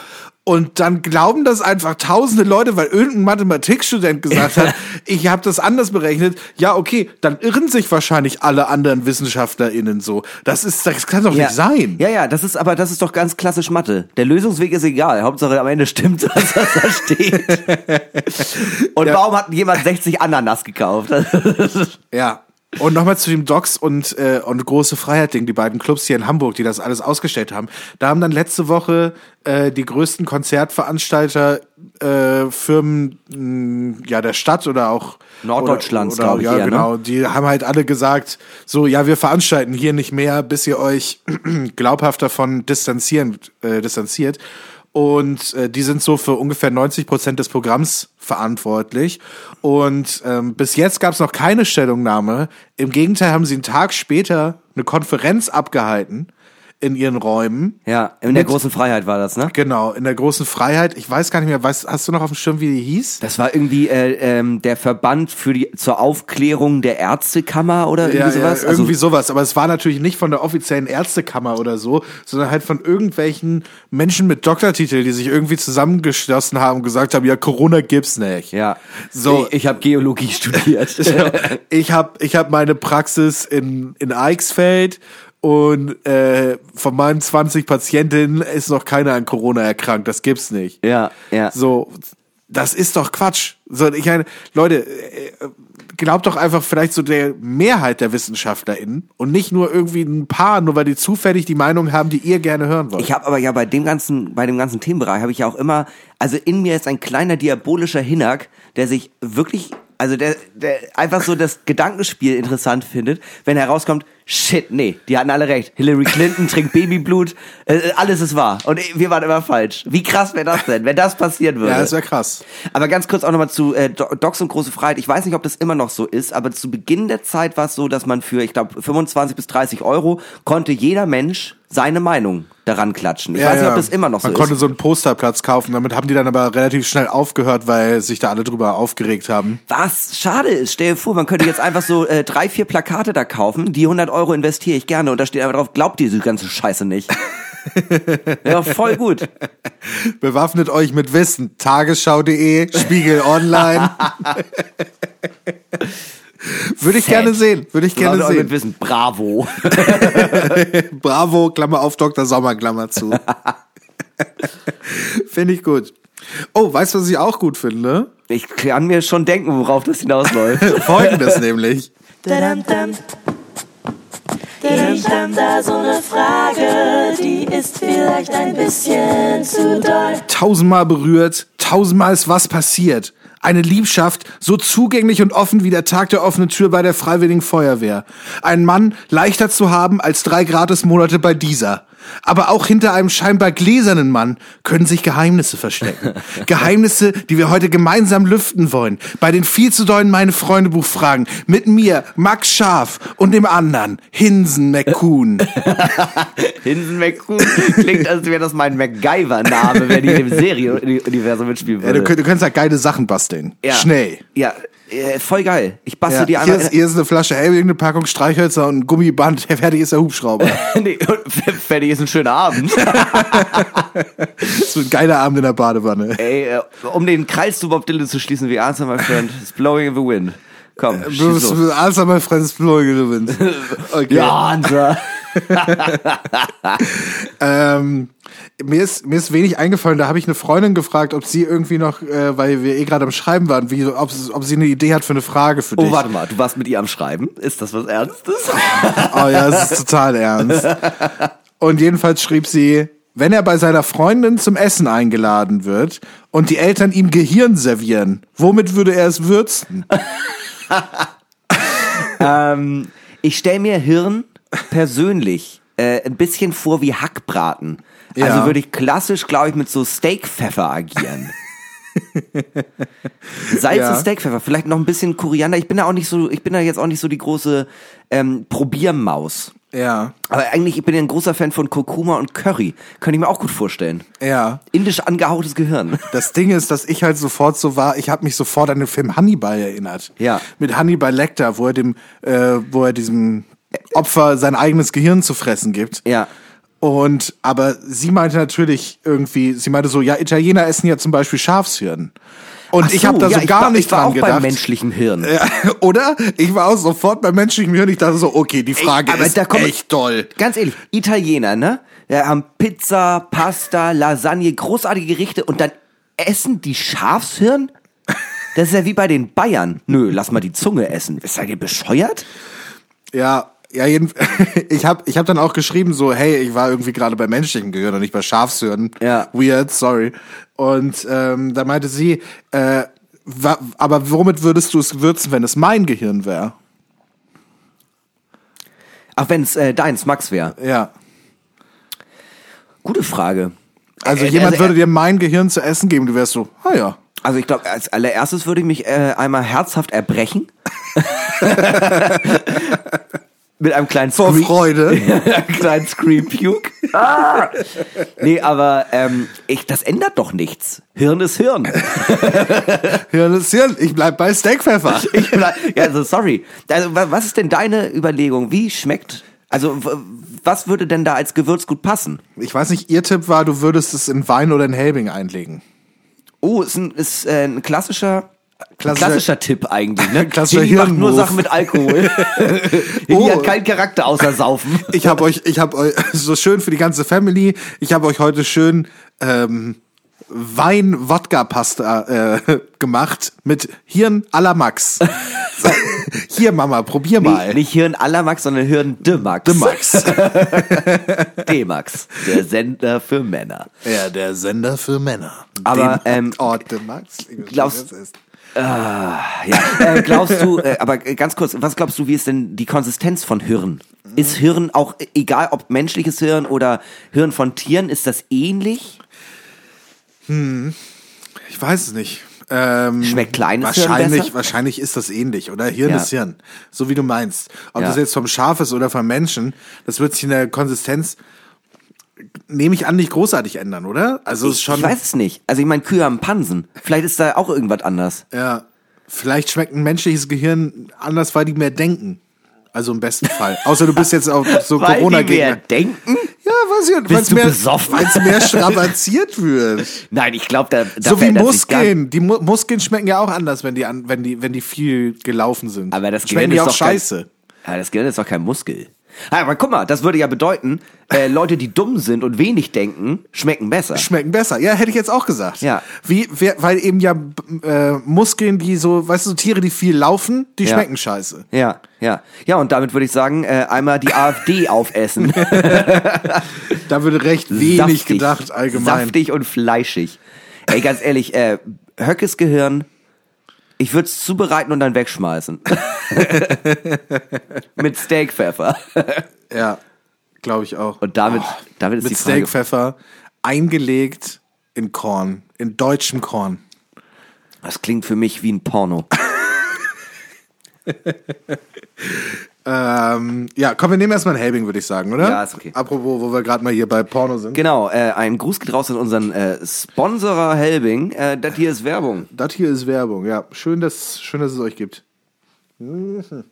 Und dann glauben das einfach tausende Leute, weil irgendein Mathematikstudent gesagt hat, ich habe das anders berechnet. Ja, okay, dann irren sich wahrscheinlich alle anderen WissenschaftlerInnen so. Das ist, das kann doch nicht sein. Ja, ja, das ist aber das ist doch ganz klassisch Mathe. Der Lösungsweg ist egal. Hauptsache am Ende stimmt, was da steht. Und Ja. warum hat jemand 60 Ananas gekauft? Ja. Und nochmal zu dem Docs und, äh, und Große Freiheit Ding, die beiden Clubs hier in Hamburg, die das alles ausgestellt haben. Da haben dann letzte Woche äh, die größten Konzertveranstalter, äh, Firmen mh, ja der Stadt oder auch Norddeutschlands, oder, oder, glaub ich Ja, eher, ne? genau. Die haben halt alle gesagt, so ja, wir veranstalten hier nicht mehr, bis ihr euch glaubhaft davon distanzieren, äh, distanziert. Und äh, die sind so für ungefähr 90 Prozent des Programms verantwortlich. Und ähm, bis jetzt gab es noch keine Stellungnahme. Im Gegenteil haben sie einen Tag später eine Konferenz abgehalten in ihren Räumen. ja, in der Mit- großen Freiheit war das, ne? Genau, in der großen Freiheit. Ich weiß gar nicht mehr, weißt, hast du noch auf dem Schirm, wie die hieß? Das war irgendwie äh, ähm, der Verband für die zur Aufklärung der Ärztekammer oder irgendwie sowas. Ja, irgendwie also, sowas. Aber es war natürlich nicht von der offiziellen Ärztekammer oder so, sondern halt von irgendwelchen Menschen mit Doktortitel, die sich irgendwie zusammengeschlossen haben und gesagt haben, ja, Corona gibt's nicht. ja. So. Ich, ich habe Geologie studiert. ich habe ich hab meine Praxis in, in Eichsfeld und äh, von meinen 20 Patientinnen ist noch keiner an Corona erkrankt. Das gibt's nicht. ja, ja. So, das ist doch Quatsch. So, ich meine, Leute, äh, glaubt doch einfach vielleicht so der Mehrheit der WissenschaftlerInnen und nicht nur irgendwie ein paar, nur weil die zufällig die Meinung haben, die ihr gerne hören wollt. Ich habe aber ja bei dem ganzen, bei dem ganzen Themenbereich habe ich ja auch immer, also in mir ist ein kleiner diabolischer Hinnack, der sich wirklich, also der, der einfach so das Gedankenspiel interessant findet, wenn herauskommt, shit, nee, die hatten alle recht. Hillary Clinton trinkt Babyblut, äh, alles ist wahr. Und wir waren immer falsch. Wie krass wäre das denn, wenn das passieren würde? ja, das wäre krass. Aber ganz kurz auch nochmal zu äh, Do- Docs und große Freiheit. Ich weiß nicht, ob das immer noch so ist, aber zu Beginn der Zeit war es so, dass man für, ich glaube, 25 bis 30 Euro konnte jeder Mensch seine Meinung daran klatschen. Ich weiß nicht, ob das immer noch Man so konnte ist. so einen Posterplatz kaufen, damit haben die dann aber relativ schnell aufgehört, weil sich da alle drüber aufgeregt haben. Was schade ist, stell dir vor, man könnte jetzt einfach so äh, drei, vier Plakate da kaufen, die 100 Euro investiere ich gerne und da steht einfach drauf, glaubt diese ganze Scheiße nicht. ja, voll gut. Bewaffnet euch mit Wissen. Tagesschau.de, Spiegel Online. Würde ich gerne sehen. Würde ich gerne auch mit sehen. Wissen. Bravo. Bravo, Klammer auf, Dr. Sommer, Klammer zu. finde ich gut. Oh, weißt du, was ich auch gut finde? Ich kann mir schon denken, worauf das hinausläuft. Folgendes nämlich. Ich hab da so eine Frage, die ist vielleicht ein bisschen zu doll. tausendmal berührt, tausendmal ist was passiert. Eine Liebschaft, so zugänglich und offen wie der Tag der offenen Tür bei der Freiwilligen Feuerwehr. Ein Mann leichter zu haben als drei Gratismonate bei dieser. Aber auch hinter einem scheinbar gläsernen Mann können sich Geheimnisse verstecken. Geheimnisse, die wir heute gemeinsam lüften wollen. Bei den viel zu dollen Meine Freunde Buchfragen. Mit mir, Max Scharf und dem anderen, Hinsen McCoon. Hinsen McCoon klingt, als wäre das mein MacGyver-Name, wenn ich im Serienuniversum mitspielen Ja, würde. du, könnt- du kannst ja geile Sachen basteln. Ja. Schnell. Ja, äh, voll geil. Ich bastel Ja, dir hier, einmal. ist, hier ist eine Flasche Helbing, eine Packung Streichhölzer und ein Gummiband. Fertig ist der Hubschrauber. nee, fertig ist ein schöner Abend. so ein geiler Abend in der Badewanne. Ey, äh, um den Kreis zu Bob Dylan zu schließen, wie Answer, my friend, it's blowing in the wind. Komm, schieß Bruce, los. Answer my friends blowing in the wind. Okay. Ja, Answer. Ähm, mir, ist, mir ist wenig eingefallen. Da habe ich eine Freundin gefragt, ob sie irgendwie noch, äh, weil wir eh gerade am Schreiben waren, wie, ob, ob sie eine Idee hat für eine Frage für dich. Oh, warte mal, du warst mit ihr am Schreiben? Ist das was Ernstes? Oh ja, es ist total ernst. Und jedenfalls schrieb sie, wenn er bei seiner Freundin zum Essen eingeladen wird und die Eltern ihm Gehirn servieren, womit würde er es würzen? ähm, ich stell mir Hirn persönlich äh, ein bisschen vor wie Hackbraten. Ja. Also würde ich klassisch, glaube ich, mit so Steakpfeffer agieren. Salz Ja. und Steakpfeffer, vielleicht noch ein bisschen Koriander. Ich bin da auch nicht so, ich bin da jetzt auch nicht so die große ähm, Probiermaus. Ja, Aber eigentlich ich bin ich ein großer Fan von Kurkuma und Curry. Könnte ich mir auch gut vorstellen. ja. Indisch angehauchtes Gehirn. Das Ding ist, dass ich halt sofort so war, ich habe mich sofort an den Film Hannibal erinnert. Ja. Mit Hannibal Lecter, wo er dem, äh, wo er diesem Opfer sein eigenes Gehirn zu fressen gibt. Ja. Und aber sie meinte natürlich irgendwie, sie meinte so, ja, Italiener essen ja zum Beispiel Schafshirn. Und Ach ich habe da so ja, gar ich war, nicht ich war dran auch gedacht. beim menschlichen Hirn. Ja, oder? Ich war auch sofort beim menschlichen Hirn. Ich dachte so, okay, die Frage aber ist echt toll. Ganz ehrlich, Italiener, ne? Ja, haben Pizza, Pasta, Lasagne, großartige Gerichte und dann essen die Schafshirn? Das ist ja wie bei den Bayern. Nö, lass mal die Zunge essen. Ist ihr bescheuert? Ja, ja, jeden, ich habe ich hab dann auch geschrieben so, hey, ich war irgendwie gerade bei menschlichen Gehirn und nicht bei Schafshirn. Ja. Weird, sorry. Und ähm, da meinte sie, äh, wa, aber womit würdest du es würzen, wenn es mein Gehirn wäre? Ach, wenn's äh, deins, Max wäre. Ja. Gute Frage. Also Äh, jemand also, würde dir mein Gehirn zu essen geben, du wärst so, ah ja. Also ich glaube, als allererstes würde ich mich äh, einmal herzhaft erbrechen. Mit einem kleinen Vor Scree- Freude. einen kleinen Scream Puke. Ah! Nee, aber ähm, ich, das ändert doch nichts. Hirn ist Hirn. Hirn ist Hirn. Ich bleib bei Steakpfeffer. Ich bleib, ja, also sorry. Also, wa- was ist denn deine Überlegung? Wie schmeckt? Also, was würde denn da als Gewürz gut passen? Ich weiß nicht, ihr Tipp war, du würdest es in Wein oder in Helbing einlegen. Oh, ist ein, ist, äh, ein klassischer, Klassischer- klassischer Tipp eigentlich. Ne? Klassischer Heli macht nur. Sachen mit Alkohol. Heli Oh. hat keinen Charakter außer Saufen. Ich habe euch, ich habe euch so schön für die ganze Family. Ich habe euch heute schön ähm, Wein-Wodka-Pasta äh, gemacht mit Hirn à la Max. Hier, Mama, probier mal. Nicht, nicht Hirn aller Max, sondern Hirn de Max. De Max. D-Max. Der Sender für Männer. ja, der Sender für Männer. Aber, ähm, oh, De Max. Ich glaubst- was ist. Ja, äh, glaubst du, äh, aber äh, ganz kurz, was glaubst du, wie ist denn die Konsistenz von Hirn? Ist Hirn auch, äh, egal ob menschliches Hirn oder Hirn von Tieren, ist das ähnlich? Ich weiß es nicht. Ähm, Schmeckt kleines Hirn wahrscheinlich, besser? wahrscheinlich ist das ähnlich, oder? Hirn Ja. ist Hirn. So wie du meinst. Ob Ja. das jetzt vom Schaf ist oder vom Menschen, das wird sich in der Konsistenz, nehme ich an, nicht großartig ändern, oder? Also Ich, schon. ich weiß es nicht. Also ich meine, Kühe haben Pansen. Vielleicht ist da auch irgendwas anders. Ja. Vielleicht schmeckt ein menschliches Gehirn anders, weil die mehr denken. Also im besten Fall. Außer du bist jetzt auch so Weil die mehr Corona-Gegner. denken? Ja, weiß ich. Bist du mehr, besoffen? Weil es mehr strapaziert wird. Nein, ich glaube, da, da so wie Muskeln. Die Mu Muskeln schmecken ja auch anders, wenn die, an, wenn die, wenn die viel gelaufen sind. Aber das schmecken Gehirn die ist auch doch kein- scheiße. Ja, das Gehirn ist doch kein Muskel. Ah, Aber guck mal, das würde ja bedeuten, äh, Leute, die dumm sind und wenig denken, schmecken besser. Schmecken besser. Ja, hätte ich jetzt auch gesagt. Ja. Wie, wer, weil eben ja äh, Muskeln, die so, weißt du, so Tiere, die viel laufen, die Ja. schmecken scheiße. Ja, ja. Ja, und damit würde ich sagen, äh, einmal die AfD aufessen. Da würde recht wenig Saftig. gedacht allgemein. Saftig und fleischig. Ey, ganz ehrlich, äh, Höckes Gehirn, ich würde es zubereiten und dann wegschmeißen. Mit Steakpfeffer. Ja, glaube ich auch. Und damit, damit ist Mit die Frage. Steakpfeffer eingelegt in Korn, in deutschem Korn. Das klingt für mich wie ein Porno. Ähm, ja, komm, wir nehmen erstmal ein Helbing, würde ich sagen, oder? Ja, ist okay. Apropos, wo wir gerade mal hier bei Porno sind. Genau, äh, ein Gruß geht raus an unseren äh, Sponsorer Helbing. Äh, das hier ist Werbung. Das hier ist Werbung, ja. Schön, dass, schön, dass es euch gibt. Ich bin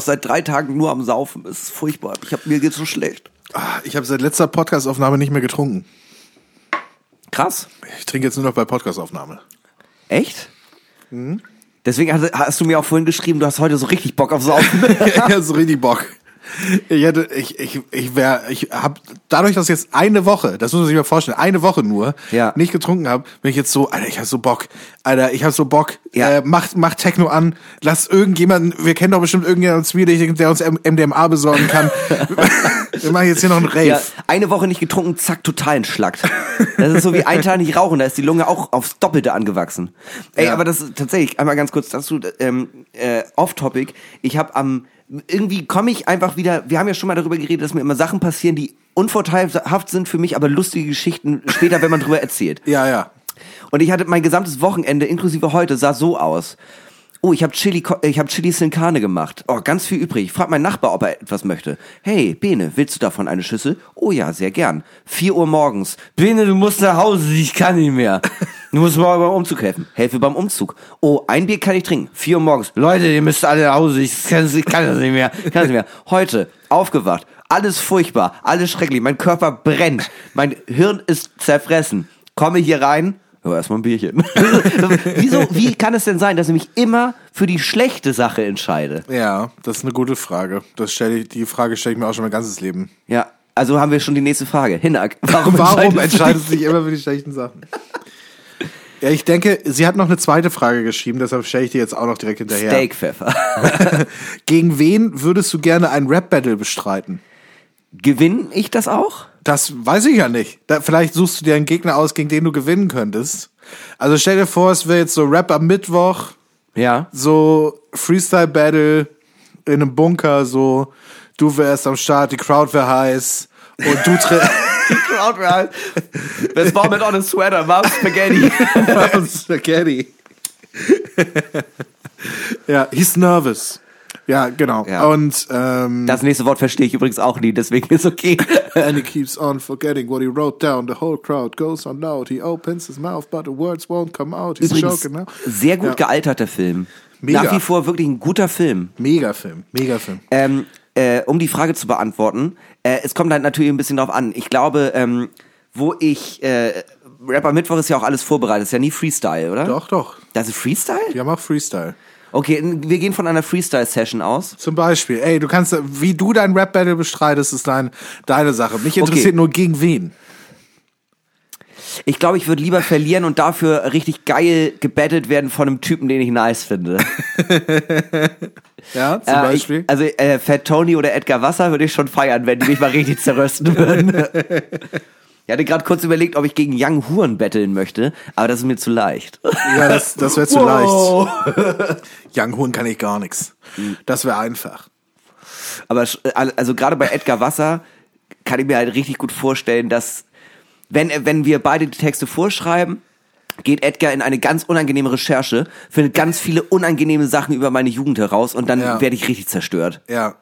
seit drei Tagen nur am Saufen. Es ist furchtbar. Ich hab, mir geht's so schlecht. Ah, Ich habe seit letzter Podcastaufnahme nicht mehr getrunken. Krass. Ich trinke jetzt nur noch bei Podcastaufnahme. Echt? Deswegen hast, du mir auch vorhin geschrieben, du hast heute so richtig Bock auf Saufen. ja, so richtig Bock. Ich hätte, ich, ich, ich wäre, ich habe dadurch, dass ich jetzt eine Woche, das muss man sich mal vorstellen, eine Woche nur Ja. nicht getrunken habe, bin ich jetzt so, Alter, ich habe so Bock, Alter, ich habe so Bock, Ja. äh, mach, mach Techno an, lass irgendjemanden, wir kennen doch bestimmt irgendjemanden Zwielichtigen, der uns M- MDMA besorgen kann. wir machen jetzt hier noch einen Rave. ja, eine Woche nicht getrunken, zack, total entschlackt. Das ist so wie ein Tag nicht rauchen, da ist die Lunge auch aufs Doppelte angewachsen. Ey, Ja. aber das ist tatsächlich, einmal ganz kurz dazu, ähm, äh, off-topic, ich habe am, irgendwie komme ich einfach wieder, wir haben ja schon mal darüber geredet, dass mir immer Sachen passieren, die unvorteilhaft sind für mich, aber lustige Geschichten später, wenn man drüber erzählt. Ja, ja. Und ich hatte mein gesamtes Wochenende, inklusive heute, sah so aus. Oh, ich habe Chili, ich habe Chili Sin Carne gemacht. Oh, ganz viel übrig. Ich frag meinen Nachbar, ob er etwas möchte. Hey, Bene, willst du davon eine Schüssel? Oh ja, sehr gern. Vier Uhr morgens. Bene, du musst nach Hause, ich kann nicht mehr. Du musst mal beim Umzug helfen. Helfe beim Umzug. Oh, ein Bier kann ich trinken. Vier Uhr morgens. Leute, ihr müsst alle nach Hause, ich kann, ich kann das nicht mehr. Ich kann das nicht mehr. Heute, aufgewacht. Alles furchtbar, alles schrecklich. Mein Körper brennt. Mein Hirn ist zerfressen. Komme hier rein, aber erstmal ein Bierchen. Wieso, wie kann es denn sein, dass ich mich immer für die schlechte Sache entscheide? Ja, das ist eine gute Frage. Das stelle ich, die Frage stelle ich mir auch schon mein ganzes Leben. Ja, also haben wir schon die nächste Frage. Hinak, warum, Warum entscheidest du entscheidest du dich immer für die schlechten Sachen? Ja, ich denke, sie hat noch eine zweite Frage geschrieben, deshalb stelle ich dir jetzt auch noch direkt hinterher. Steakpfeffer. Gegen wen würdest du gerne ein Rap-Battle bestreiten? Gewinne ich das auch? Das weiß ich ja nicht. Da, vielleicht suchst du dir einen Gegner aus, gegen den du gewinnen könntest. Also stell dir vor, es wäre jetzt so Rap am Mittwoch, Ja. so Freestyle-Battle in einem Bunker, so du wärst am Start, die Crowd wäre heiß und du trittst. Crowd right. Das war mit on a sweater, Mom Spaghetti. Spaghetti. ja, he's nervous. Ja, genau. Ja. Und ähm, Das nächste Wort verstehe ich übrigens auch nie, deswegen ist okay. and he keeps on forgetting what he wrote down. The whole crowd goes on loud. He opens his mouth, but the words won't come out. He's Übrigens, choking now. sehr gut Ja. gealterter Film. Mega. Nach wie vor wirklich ein guter Film. Megafilm, Megafilm. Ähm, äh, um die Frage zu beantworten, äh, es kommt halt natürlich ein bisschen drauf an. Ich glaube, ähm, wo ich, äh, Rapper Mittwoch ist ja auch alles vorbereitet, ist ja nie Freestyle, oder? Doch, doch. Das ist Freestyle? Wir haben auch Freestyle. Okay, wir gehen von einer Freestyle-Session aus. Zum Beispiel, ey, du kannst, wie du dein Rap-Battle bestreitest, ist dein, deine Sache. Mich interessiert Okay. nur gegen wen. Ich glaube, ich würde lieber verlieren und dafür richtig geil gebettet werden von einem Typen, den ich nice finde. Ja, zum Äh, Beispiel. Ich, also äh, Fat Tony oder Edgar Wasser würde ich schon feiern, wenn die mich mal richtig zerrösten würden. Ich hatte gerade kurz überlegt, ob ich gegen Young Huren betteln möchte, aber das ist mir zu leicht. ja, das, das wäre zu Wow. leicht. Young Huhn kann ich gar nichts. Das wäre einfach. Aber sch- also gerade bei Edgar Wasser kann ich mir halt richtig gut vorstellen, dass wenn, wenn wir beide die Texte vorschreiben, geht Edgar in eine ganz unangenehme Recherche, findet ganz viele unangenehme Sachen über meine Jugend heraus und dann Ja. werde ich richtig zerstört. Ja.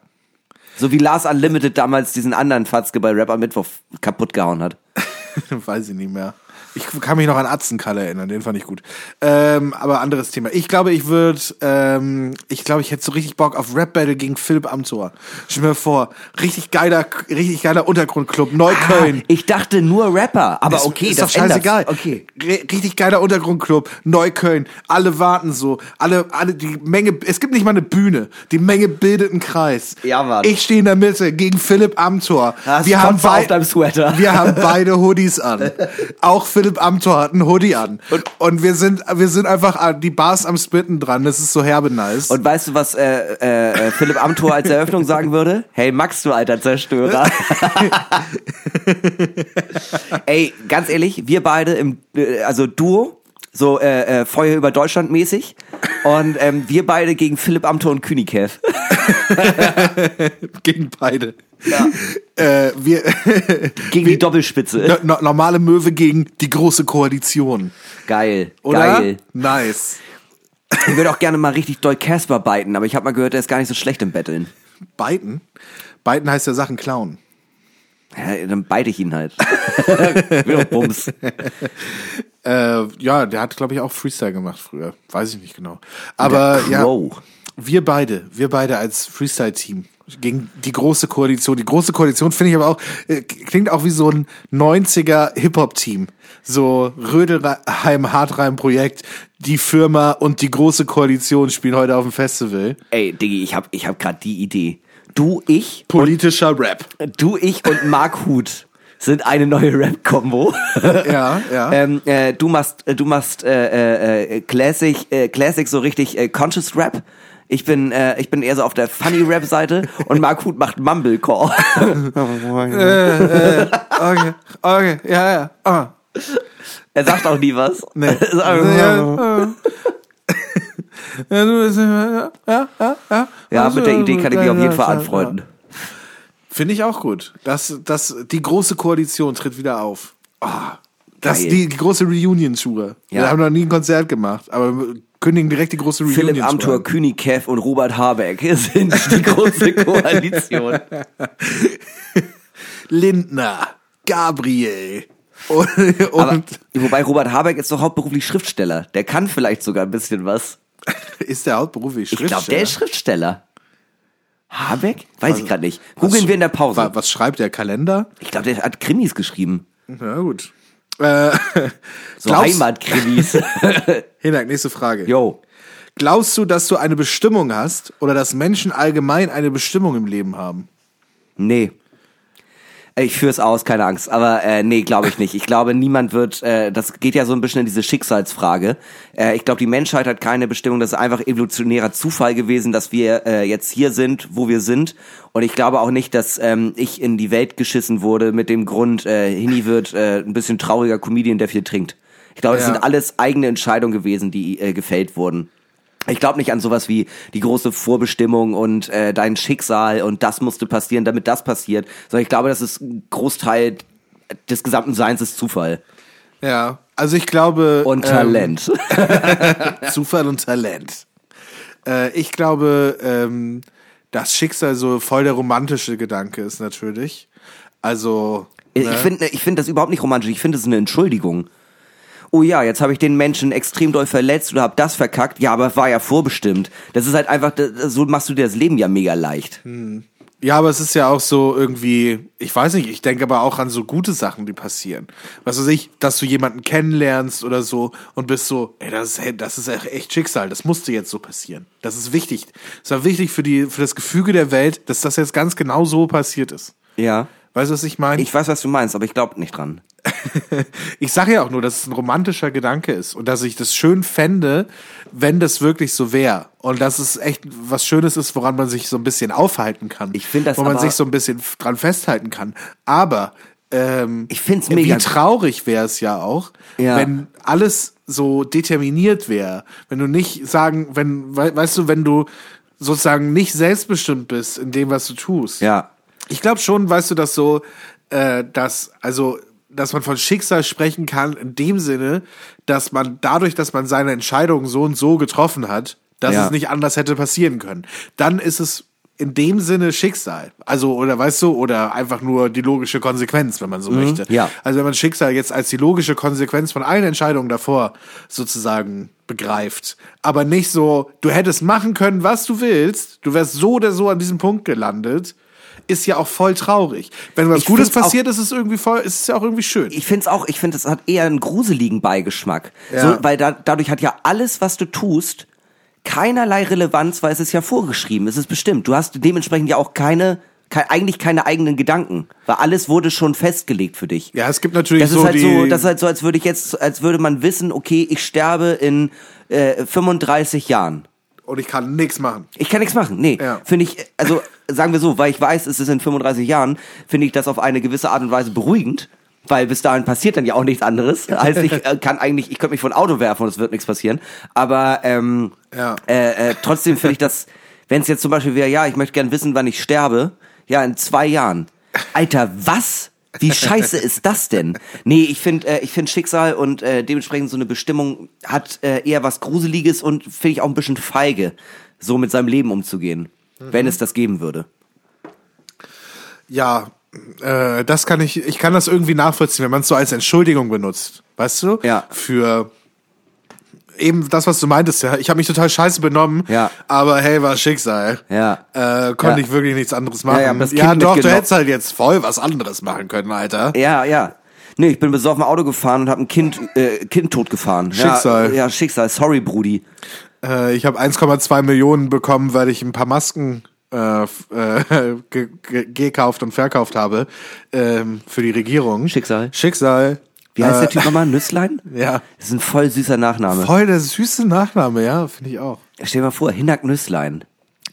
So wie Lars Unlimited damals diesen anderen Fatzke bei Rapper Mittwoch kaputt gehauen hat. Weiß ich nicht mehr. Ich kann mich noch an Atzenkalle erinnern, den fand ich gut. Ähm, aber anderes Thema. Ich glaube, ich würde, ähm, ich glaube, ich hätte so richtig Bock auf Rap Battle gegen Philipp Amthor. Stell mir vor, richtig geiler, richtig geiler Untergrundclub, Neukölln. Ah, ich dachte nur Rapper, aber Ist- okay, ist das doch scheißegal. ändert's. Okay. Richtig geiler Untergrundclub, Neukölln. Alle warten so, alle, alle die Menge. Es gibt nicht mal eine Bühne. Die Menge bildet einen Kreis. Ja, Mann. Ich stehe in der Mitte gegen Philipp Amthor. Hast wir haben Kotze auf deinem Sweater. Wir haben beide Hoodies an. Auch Philipp Amthor hat einen Hoodie an. Und, wir sind, wir sind einfach an die Bars am Spitten dran. Das ist so herbe nice. Und weißt du, was äh, äh, äh, Philipp Amthor als Eröffnung sagen würde? Hey Max, du alter Zerstörer. Ey, ganz ehrlich, wir beide im, äh, also Duo, so äh, äh, Feuer über Deutschland mäßig. Und ähm, wir beide gegen Philipp Amthor und Kühnikev. gegen beide. Äh, wir, Gegen die Doppelspitze. no, normale Möwe gegen die große Koalition. Geil, Oder? geil. Nice. Ich würde auch gerne mal richtig doll Casper biten, aber ich habe mal gehört, der ist gar nicht so schlecht im Betteln. Biten? Biten heißt ja Sachen klauen. Ja, dann beite ich ihn halt. Doch Bums. Äh, ja, der hat, glaube ich, auch Freestyle gemacht früher. Weiß ich nicht genau. Aber ja, wir beide, wir beide als Freestyle-Team gegen die große Koalition. Die große Koalition finde ich aber auch, äh, klingt auch wie so ein 90er Hip-Hop-Team. So Rödelheim Hartreim-Projekt, die Firma und die große Koalition spielen heute auf dem Festival. Ey, Diggi, ich hab, ich hab grad die Idee. Du, ich, Politischer Rap. du, ich und Mark Huth sind eine neue Rap-Kombo. Ja, ja. ähm, äh, du machst, äh, du machst äh, äh, Classic, äh, Classic so richtig äh, Conscious Rap. Ich bin, äh, ich bin eher so auf der Funny Rap Seite und Mark Huth macht Mumblecore. Okay, okay, ja, ja. Ah. er sagt auch nie was. Nee. Ja, ja, du bist- ja, ja, ja, ja. ja, mit der Idee kann ich mich auf jeden Fall anfreunden. Finde ich auch gut. Das, das, die große Koalition tritt wieder auf. Ah, das die, die große Reunion-Tour. Ja. Wir haben noch nie ein Konzert gemacht, aber wir kündigen direkt die große Reunion. Philipp Amthor, Kühnikev und Robert Habeck sind die große Koalition. Lindner, Gabriel und, Aber, wobei Robert Habeck ist doch hauptberuflich Schriftsteller. Der kann vielleicht sogar ein bisschen was. ist der hauptberuflich Ich glaube, der ist Schriftsteller. Habeck? Weiß ich gerade nicht. Googeln wir in der Pause. Wa- Was schreibt der Kalender? Ich glaube, der hat Krimis geschrieben. Na gut. Äh, So Heimatkrimis. Hinak, nächste Frage. Jo. Glaubst du, dass du eine Bestimmung hast oder dass Menschen allgemein eine Bestimmung im Leben haben? Nee. Ich führe es aus, keine Angst. Aber äh, nee, glaube ich nicht. Ich glaube, niemand wird, äh, das geht ja so ein bisschen in diese Schicksalsfrage. Äh, ich glaube, die Menschheit hat keine Bestimmung. Das ist einfach evolutionärer Zufall gewesen, dass wir äh, jetzt hier sind, wo wir sind. Und ich glaube auch nicht, dass ähm, ich in die Welt geschissen wurde mit dem Grund, äh, Hini wird äh, ein bisschen trauriger Comedian, der viel trinkt. Ich glaube, das Ja. sind alles eigene Entscheidungen gewesen, die äh, gefällt wurden. Ich glaube nicht an sowas wie die große Vorbestimmung und äh, dein Schicksal und das musste passieren, damit das passiert, sondern ich glaube, das ist ein Großteil des gesamten Seins ist Zufall Ja, also ich glaube. und Talent. Ähm, Zufall und Talent. Äh, ich glaube, ähm, das Schicksal so voll der romantische Gedanke ist natürlich. Also. ich ne? finde ich finde das überhaupt nicht romantisch, ich finde es eine Entschuldigung. Oh ja, jetzt habe ich den Menschen extrem doll verletzt oder habe das verkackt. Ja, aber war ja vorbestimmt. Das ist halt einfach, so machst du dir das Leben ja mega leicht. Ja, aber es ist ja auch so irgendwie, ich weiß nicht, ich denke aber auch an so gute Sachen, die passieren. Was weiß ich, dass du jemanden kennenlernst oder so und bist so, ey, das ist, das ist echt Schicksal, das musste jetzt so passieren. Das ist wichtig. Es war wichtig für die, für das Gefüge der Welt, dass das jetzt ganz genau so passiert ist. Ja. Weißt du, was ich meine? Ich weiß, was du meinst, aber ich glaube nicht dran. Ich sage ja auch nur, dass es ein romantischer Gedanke ist und dass ich das schön fände, wenn das wirklich so wäre. Und dass es echt was Schönes ist, woran man sich so ein bisschen aufhalten kann. Ich find das Wo man sich so ein bisschen dran festhalten kann. Aber ähm, Ich find's mega- Wie traurig wäre es ja auch, Ja. wenn alles so determiniert wäre. Wenn du nicht sagen, wenn, we weißt du, wenn du sozusagen nicht selbstbestimmt bist in dem, was du tust. Ja. Ich glaube schon, weißt du, dass so, äh, dass, also, dass man von Schicksal sprechen kann, in dem Sinne, dass man dadurch, dass man seine Entscheidung so und so getroffen hat, dass Ja. es nicht anders hätte passieren können. Dann ist es in dem Sinne Schicksal. Also, oder weißt du, oder einfach nur die logische Konsequenz, wenn man so möchte. ja. Also, wenn man Schicksal jetzt als die logische Konsequenz von allen Entscheidungen davor sozusagen begreift. Aber nicht so, du hättest machen können, was du willst, du wärst so oder so an diesem Punkt gelandet, ist ja auch voll traurig. Wenn was Ich Gutes find's auch- passiert, ist es irgendwie voll, ist es ja auch irgendwie schön. Ich finde es auch, ich finde, es hat eher einen gruseligen Beigeschmack. Ja. So, weil da, dadurch hat ja alles, was du tust, keinerlei Relevanz, weil es ist ja vorgeschrieben, es ist bestimmt. Du hast dementsprechend ja auch keine, kei- eigentlich keine eigenen Gedanken, weil alles wurde schon festgelegt für dich. ja, es gibt natürlich Das so ist halt so, das ist halt so, als würde ich jetzt, als würde man wissen, okay, ich sterbe in äh, 35 Jahren. und ich kann nichts machen. Ich kann nichts machen. Nee, Ja. finde ich, also sagen wir so, weil ich weiß, es ist in 35 Jahren, finde ich das auf eine gewisse Art und Weise beruhigend, weil bis dahin passiert dann ja auch nichts anderes. Heißt, ich äh, kann eigentlich, ich könnte mich von Auto werfen und es wird nichts passieren. Aber ähm, Ja. äh, äh, trotzdem finde ich das, wenn es jetzt zum Beispiel wäre, ja, ich möchte gern wissen, wann ich sterbe, ja, in zwei Jahren. Alter, was? Wie scheiße ist das denn? Nee, ich finde äh, ich finde Schicksal und äh, dementsprechend so eine Bestimmung hat äh, eher was Gruseliges und finde ich auch ein bisschen feige, so mit seinem Leben umzugehen, wenn es das geben würde. Ja, äh, das kann ich, ich kann das irgendwie nachvollziehen, wenn man es so als Entschuldigung benutzt. Weißt du? Ja. Für eben das, was du meintest, ja. Ich habe mich total scheiße benommen, Ja. aber hey, war Schicksal. Ja. Äh, konnte Ja. ich wirklich nichts anderes machen. Ja, Ja, ja, doch, du hättest halt jetzt voll was anderes machen können, Alter. Ja, ja. Nee, ich bin besoffen Auto gefahren und habe ein Kind, äh, kind tot gefahren. Schicksal. Ja, ja, Schicksal. Sorry, Brudi. Äh, ich habe 1,2 Millionen bekommen, weil ich ein paar Masken äh, äh, ge ge gekauft und verkauft habe ähm, für die Regierung. Schicksal. Schicksal. Wie heißt äh, der Typ nochmal? Nüsslein? Ja. Das ist ein voll süßer Nachname. Voll der süße Nachname, ja, finde ich auch. Stell dir mal vor, Hinak Nüsslein.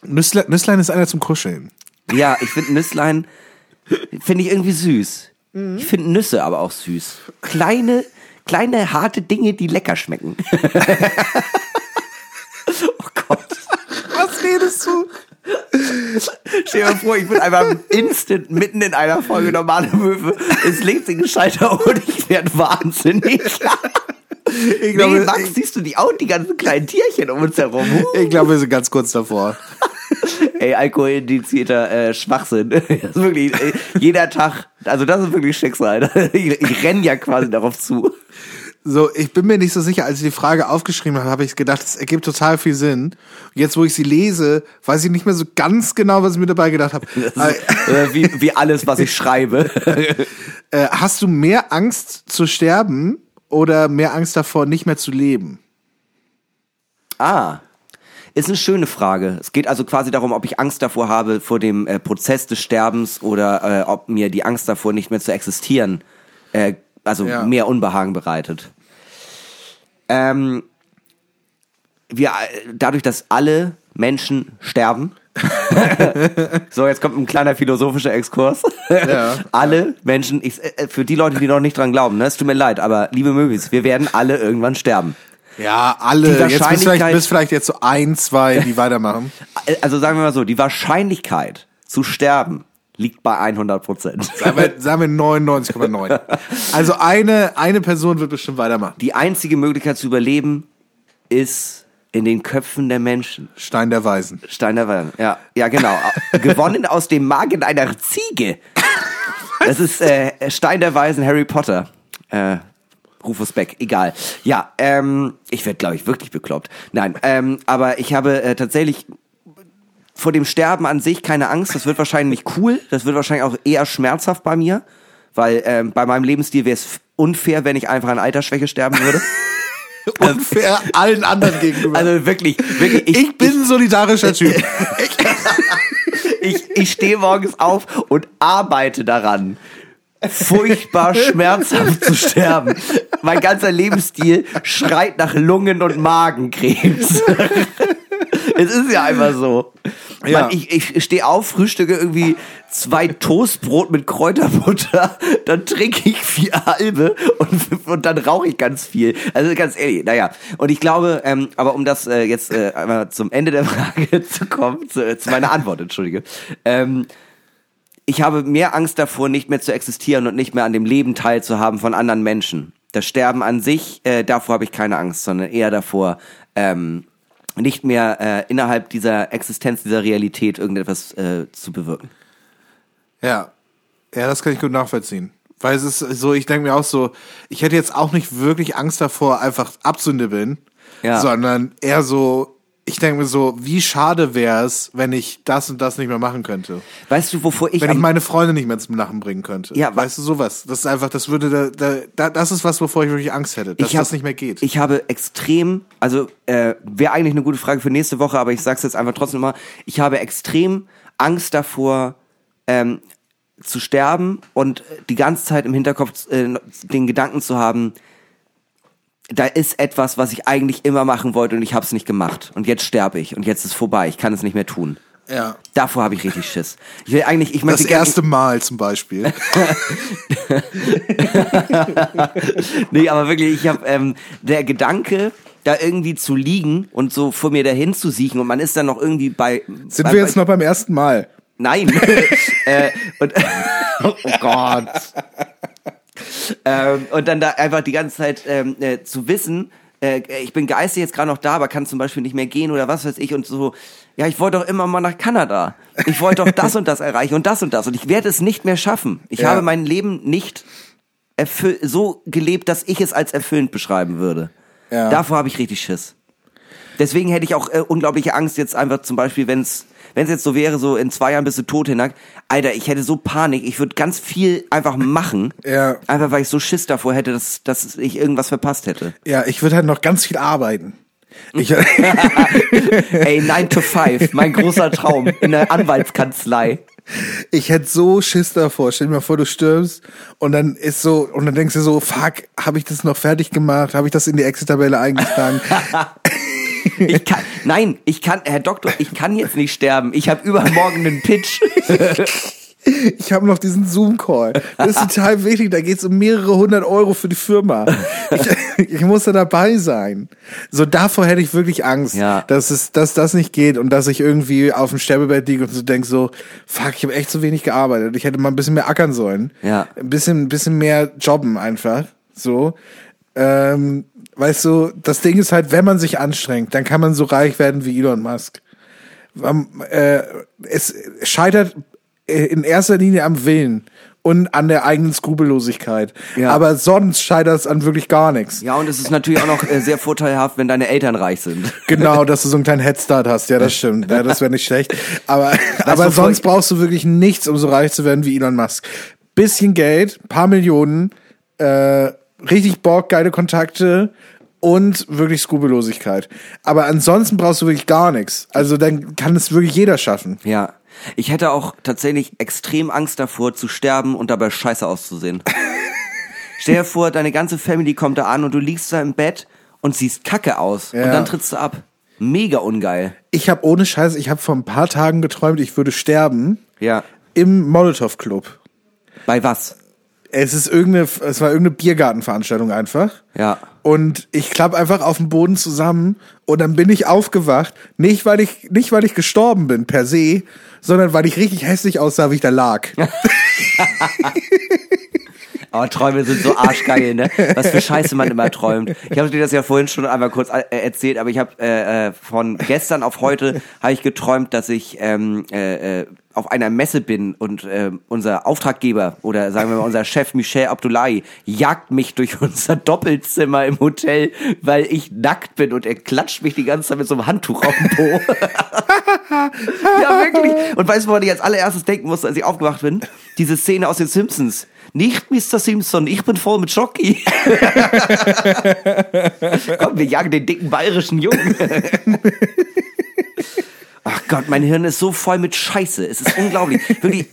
Nüssle Nüsslein ist einer zum Kuscheln. Ja, ich finde Nüsslein, finde ich irgendwie süß. Mhm. Ich finde Nüsse aber auch süß. Kleine, kleine, harte Dinge, die lecker schmecken. Gott. Was redest du? Stell dir mal vor, ich bin einfach instant mitten in einer Folge normale Möwe ins linke gescheitert und ich werde wahnsinnig. Ich Nee, glaube, Max, ich, siehst du die auch, die ganzen kleinen Tierchen um uns herum? Ich glaube, wir sind ganz kurz davor. Ey, alkoholindizierter äh, Schwachsinn. Das ist wirklich, äh, jeder Tag, also das ist wirklich Schicksal. Ich, ich renne ja quasi darauf zu. So, ich bin mir nicht so sicher, als ich die Frage aufgeschrieben habe, habe ich gedacht, es ergibt total viel Sinn. Jetzt, wo ich sie lese, weiß ich nicht mehr so ganz genau, was ich mir dabei gedacht habe. Ist, äh, wie, wie alles, was ich schreibe. Äh, hast du mehr Angst zu sterben oder mehr Angst davor, nicht mehr zu leben? Ah. Ist eine schöne Frage. Es geht also quasi darum, ob ich Angst davor habe vor dem äh, Prozess des Sterbens oder äh, ob mir die Angst davor, nicht mehr zu existieren, äh, also Ja. mehr Unbehagen bereitet. Ähm, wir, äh, dadurch, dass alle Menschen sterben. so, jetzt kommt ein kleiner philosophischer Exkurs. Ja. alle Menschen, ich, äh, für die Leute, die noch nicht dran glauben, ne, es tut mir leid, aber liebe Möwis, wir werden alle irgendwann sterben. Ja, alle. Die Jetzt bist vielleicht, Wahrscheinlichkeit- bist vielleicht jetzt so ein, zwei, die weitermachen. Also sagen wir mal so, die Wahrscheinlichkeit zu sterben liegt bei 100 Prozent. Sagen wir, sagen wir 99,9. Also eine, eine Person wird bestimmt weitermachen. Die einzige Möglichkeit zu überleben ist in den Köpfen der Menschen. Stein der Weisen. Stein der Weisen. Ja, ja genau. Gewonnen aus dem Magen einer Ziege. Das ist äh, Stein der Weisen Harry Potter. Äh, Rufus Beck, egal. Ja, ähm, ich werde, glaube ich, wirklich bekloppt. Nein, ähm, aber ich habe äh, tatsächlich vor dem Sterben an sich keine Angst. Das wird wahrscheinlich cool. Das wird wahrscheinlich auch eher schmerzhaft bei mir. Weil ähm, bei meinem Lebensstil wäre es unfair, wenn ich einfach an Altersschwäche sterben würde. Unfair allen anderen gegenüber. Also wirklich, wirklich. Ich, ich bin ein solidarischer Typ. ich, ich stehe morgens auf und arbeite daran, furchtbar schmerzhaft zu sterben. Mein ganzer Lebensstil schreit nach Lungen- und Magenkrebs. es ist ja einfach so. Ja. Man, ich, ich stehe auf, frühstücke irgendwie zwei Toastbrot mit Kräuterbutter, dann trinke ich vier halbe und, und dann rauche ich ganz viel. Also ganz ehrlich, naja. Und ich glaube, ähm, aber um das äh, jetzt äh, einmal zum Ende der Frage zu kommen, zu, zu meiner Antwort, entschuldige. Ähm, ich habe mehr Angst davor, nicht mehr zu existieren und nicht mehr an dem Leben teilzuhaben von anderen Menschen. Das Sterben an sich, äh, davor habe ich keine Angst, sondern eher davor, ähm, nicht mehr äh, innerhalb dieser Existenz, dieser Realität irgendetwas äh, zu bewirken. Ja. Ja, das kann ich gut nachvollziehen. Weil es ist so, ich denke mir auch so, ich hätte jetzt auch nicht wirklich Angst davor, einfach abzunibbeln, Ja. sondern eher so, ich denke mir so, wie schade wäre es, wenn ich das und das nicht mehr machen könnte. Weißt du, wovor ich Wenn ich meine Freunde nicht mehr zum Lachen bringen könnte. Ja, weißt du, sowas. Das ist einfach, das würde, da, da, da, das ist was, wovor ich wirklich Angst hätte, dass hab, das nicht mehr geht. Ich habe extrem, also äh, wäre eigentlich eine gute Frage für nächste Woche, aber ich sag's jetzt einfach trotzdem mal. Ich habe extrem Angst davor, ähm, zu sterben und die ganze Zeit im Hinterkopf äh, den Gedanken zu haben, da ist etwas, was ich eigentlich immer machen wollte und ich habe es nicht gemacht. Und jetzt sterbe ich und jetzt ist vorbei. Ich kann es nicht mehr tun. ja. Davor habe ich richtig Schiss. Ich will eigentlich, ich Das möchte gerne- erste Mal zum Beispiel. nee, aber wirklich, ich habe ähm, der Gedanke, da irgendwie zu liegen und so vor mir dahin zu siechen und man ist dann noch irgendwie bei. Sind bei, wir jetzt noch beim ersten Mal? Nein. äh, und, oh Gott. Ähm, und dann da einfach die ganze Zeit ähm, äh, zu wissen, äh, ich bin geistig jetzt gerade noch da, aber kann zum Beispiel nicht mehr gehen oder was weiß ich und so. Ja, ich wollte doch immer mal nach Kanada. Ich wollte doch das und das erreichen und das und das und ich werde es nicht mehr schaffen. Ich Ja. habe mein Leben nicht so gelebt, dass ich es als erfüllend beschreiben würde. Ja. Davor habe ich richtig Schiss. Deswegen hätte ich auch äh, unglaubliche Angst jetzt einfach zum Beispiel, wenn es wenn es jetzt so wäre, so in zwei Jahren bist du tot hinak, Alter, ich hätte so Panik, ich würde ganz viel einfach machen, Ja. einfach weil ich so Schiss davor hätte, dass, dass ich irgendwas verpasst hätte. Ja, ich würde halt noch ganz viel arbeiten. Ich, Ey, 9 to 5, mein großer Traum in der Anwaltskanzlei. ich hätte so Schiss davor. Stell dir mal vor, du stirbst und dann ist so, und dann denkst du so, fuck, habe ich das noch fertig gemacht? Habe ich das in die Exit-Tabelle eingetragen? Ich kann, nein, ich kann, Herr Doktor, ich kann jetzt nicht sterben. Ich habe übermorgen einen Pitch. ich habe noch diesen Zoom-Call. Das ist total wichtig. Da geht's um mehrere hundert Euro für die Firma. Ich, ich muss da dabei sein. So davor hätte ich wirklich Angst, Ja. dass es, dass das nicht geht und dass ich irgendwie auf dem Sterbebett liege und so denk so, fuck, ich habe echt zu wenig gearbeitet. Ich hätte mal ein bisschen mehr ackern sollen. Ja. Ein bisschen, ein bisschen mehr jobben einfach. So. Ähm, weißt du, das Ding ist halt, wenn man sich anstrengt, dann kann man so reich werden wie Elon Musk. Äh, es scheitert äh, in erster Linie am Willen und an der eigenen Skrupellosigkeit. Ja. Aber sonst scheitert es an wirklich gar nichts. Ja, und es ist natürlich auch noch äh, sehr vorteilhaft, wenn deine Eltern reich sind. Genau, dass du so einen kleinen Headstart hast. Ja, das stimmt. Ja, das wäre nicht schlecht. Aber, aber sonst brauchst du wirklich nichts, um so reich zu werden wie Elon Musk. Bisschen Geld, paar Millionen, äh, richtig Bock, geile Kontakte und wirklich Skrupellosigkeit. Aber ansonsten brauchst du wirklich gar nichts. Also dann kann es wirklich jeder schaffen. Ja. Ich hätte auch tatsächlich extrem Angst davor, zu sterben und dabei scheiße auszusehen. Stell dir vor, deine ganze Family kommt da an und du liegst da im Bett und siehst kacke aus. Und Ja. dann trittst du ab. Mega ungeil. Ich habe ohne Scheiß, ich habe vor ein paar Tagen geträumt, ich würde sterben Ja. im Molotow Club. Bei was? Es ist irgendeine, es war irgendeine Biergartenveranstaltung einfach. Ja. Und ich klapp einfach auf dem Boden zusammen und dann bin ich aufgewacht. Nicht weil ich, nicht weil ich gestorben bin per se, sondern weil ich richtig hässlich aussah, wie ich da lag. Aber Träume sind so arschgeil, ne? Was für Scheiße man immer träumt. Ich habe dir das ja vorhin schon einmal kurz äh, erzählt, aber ich habe äh, äh, von gestern auf heute habe ich geträumt, dass ich ähm, äh, äh, auf einer Messe bin und äh, unser Auftraggeber oder sagen wir mal unser Chef Michel Abdullahi jagt mich durch unser Doppelzimmer im Hotel, weil ich nackt bin und er klatscht mich die ganze Zeit mit so einem Handtuch auf den Po. ja, wirklich. Und weißt du, woran ich als allererstes denken musste, als ich aufgewacht bin? Diese Szene aus den Simpsons. Nicht Mr. Simpson, ich bin voll mit Schocki. Komm, wir jagen den dicken bayerischen Jungen. Ach Gott, mein Hirn ist so voll mit Scheiße. Es ist unglaublich. Wirklich,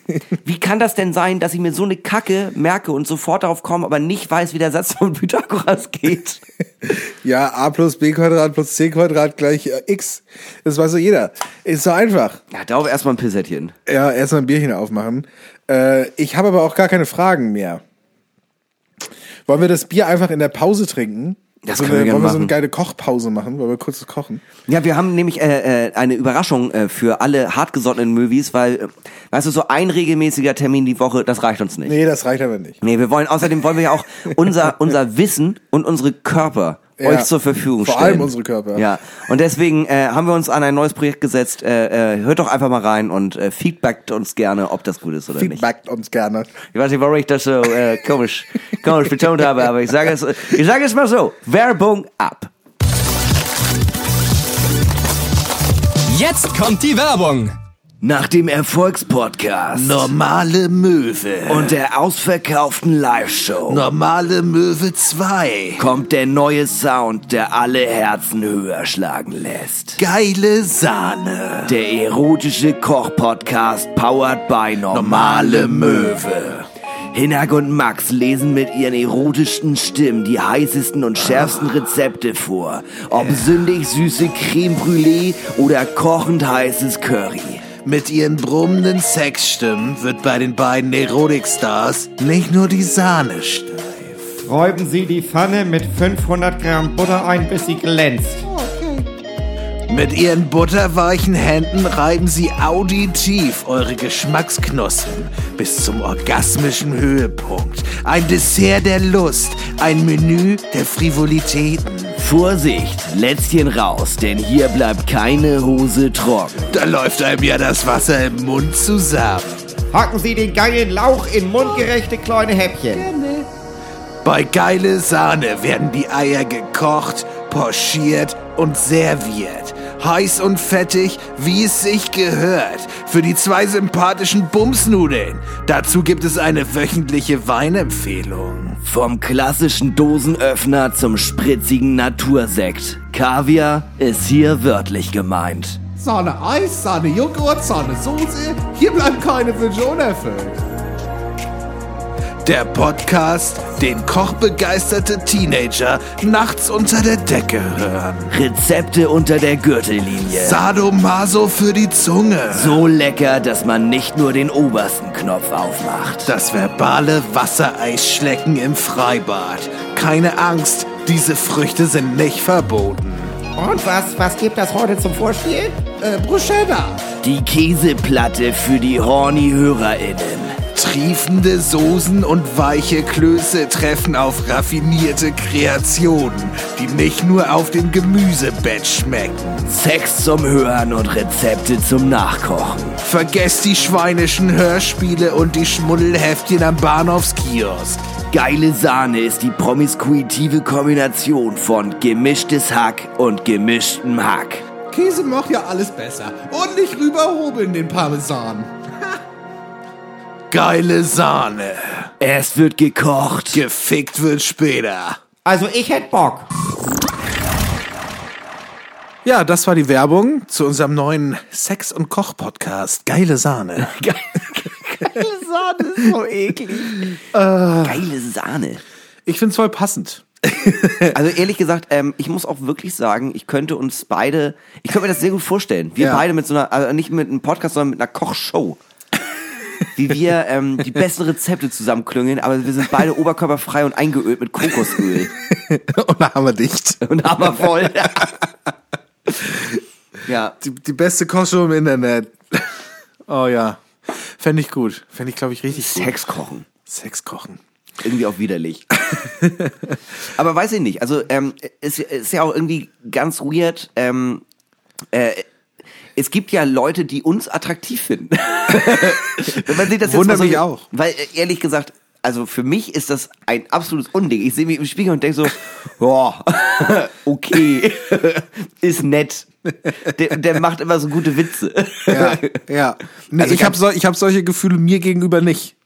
wie kann das denn sein, dass ich mir so eine Kacke merke und sofort darauf komme, aber nicht weiß, wie der Satz von Pythagoras geht? Ja, a plus b Quadrat plus c Quadrat gleich äh, x. Das weiß so jeder. Ist so einfach. Ja, darauf erstmal ein Pissettchen. Ja, erstmal ein Bierchen aufmachen. Äh, ich habe aber auch gar keine Fragen mehr. Wollen wir das Bier einfach in der Pause trinken? Das so können wir eine, gerne Wollen wir so eine geile Kochpause machen? Wollen wir kurz kochen? Ja, wir haben nämlich äh, äh, eine Überraschung äh, für alle hartgesottenen Movies, weil, äh, weißt du, so ein regelmäßiger Termin die Woche, das reicht uns nicht. Nee, das reicht aber nicht. Nee, wir wollen, außerdem wollen wir ja auch unser, unser Wissen und unsere Körper Ja. euch zur Verfügung Vor stellen. allem unsere Körper. Ja. Und deswegen äh, haben wir uns an ein neues Projekt gesetzt. Äh, äh, hört doch einfach mal rein und äh, feedbackt uns gerne, ob das gut ist oder nicht. Feedbackt uns gerne. Ich weiß nicht, warum ich das so äh, komisch, komisch betont habe, aber ich sage es, ich sage es mal so: Werbung ab. Jetzt kommt die Werbung. Nach dem Erfolgspodcast Normale Möwe. und der ausverkauften Live-Show Normale Möwe 2. kommt der neue Sound, der alle Herzen höher schlagen lässt. Geile Sahne. Der erotische Koch-Podcast powered by Normale Möwe. Hinak und Max lesen mit ihren erotischsten Stimmen die heißesten und schärfsten Rezepte vor. Ob sündig süße Creme Brûlée oder kochend heißes Curry. Mit ihren brummenden Sexstimmen wird bei den beiden Erotikstars nicht nur die Sahne steif. Räuben Sie die Pfanne mit 500 Gramm Butter ein, bis sie glänzt. Mit ihren butterweichen Händen reiben sie auditiv eure Geschmacksknospen bis zum orgasmischen Höhepunkt. Ein Dessert der Lust, ein Menü der Frivolitäten. Vorsicht, Lätzchen raus, denn hier bleibt keine Hose trocken. Da läuft einem ja das Wasser im Mund zusammen. Hacken Sie den geilen Lauch in mundgerechte kleine Häppchen. Bei geile Sahne werden die Eier gekocht, pochiert und serviert. Heiß und fettig, wie es sich gehört. Für die zwei sympathischen Bumsnudeln. Dazu gibt es eine wöchentliche Weinempfehlung. Vom klassischen Dosenöffner zum spritzigen Natursekt. Kaviar ist hier wörtlich gemeint. Sahne Eis, Sahne Joghurt, Sahne Soße. Hier bleiben keine Wünsche unerfüllt. Der Podcast, den kochbegeisterte Teenager nachts unter der Decke hören. Rezepte unter der Gürtellinie. Sadomaso für die Zunge. so lecker, dass man nicht nur den obersten Knopf aufmacht. Das verbale Wassereisschlecken im Freibad. Keine Angst, diese Früchte sind nicht verboten. Und was, was gibt das heute zum Vorspiel? Äh, Bruschetta. Die Käseplatte für die horny HörerInnen. Triefende Soßen und weiche Klöße treffen auf raffinierte Kreationen, die nicht nur auf dem Gemüsebett schmecken. Sex zum Hören und Rezepte zum Nachkochen. Vergesst die schweinischen Hörspiele und die Schmuddelheftchen am Bahnhofskiosk. Geile Sahne ist die promiskuitive Kombination von gemischtes Hack und gemischtem Hack. Käse macht ja alles besser. Und nicht rüberhobeln den Parmesan. Geile Sahne. Erst wird gekocht. Gefickt wird später. Also ich hätt Bock. Ja, das war die Werbung zu unserem neuen Sex- und Koch-Podcast. Geile Sahne. Geile Sahne ist so eklig. Geile Sahne. Ich find's voll passend. Also ehrlich gesagt, ähm, ich muss auch wirklich sagen, ich könnte uns beide, ich könnte mir das sehr gut vorstellen. Wir Ja. beide mit so einer, also nicht mit einem Podcast, sondern mit einer Kochshow. Wie wir ähm, die besten Rezepte zusammenklüngeln, aber wir sind beide oberkörperfrei und eingeölt mit Kokosöl. Und da haben wir dicht. Und hammervoll. ja. Die, die beste Kochshow im Internet. Oh ja. Fände ich gut. Fände ich, glaube ich, richtig gut. Sex kochen. Sex kochen. Irgendwie auch widerlich. Aber weiß ich nicht. Also ähm, es ist ja auch irgendwie ganz weird. Ähm, äh, es gibt ja Leute, die uns attraktiv finden. Man sich das jetzt Wundert so, mich auch. Weil äh, ehrlich gesagt, also für mich ist das ein absolutes Unding. Ich sehe mich im Spiegel und denke so, boah, okay, ist nett. Der, der macht immer so gute Witze. Ja, ja. Nee, Also ich habe so, ich hab solche Gefühle mir gegenüber nicht.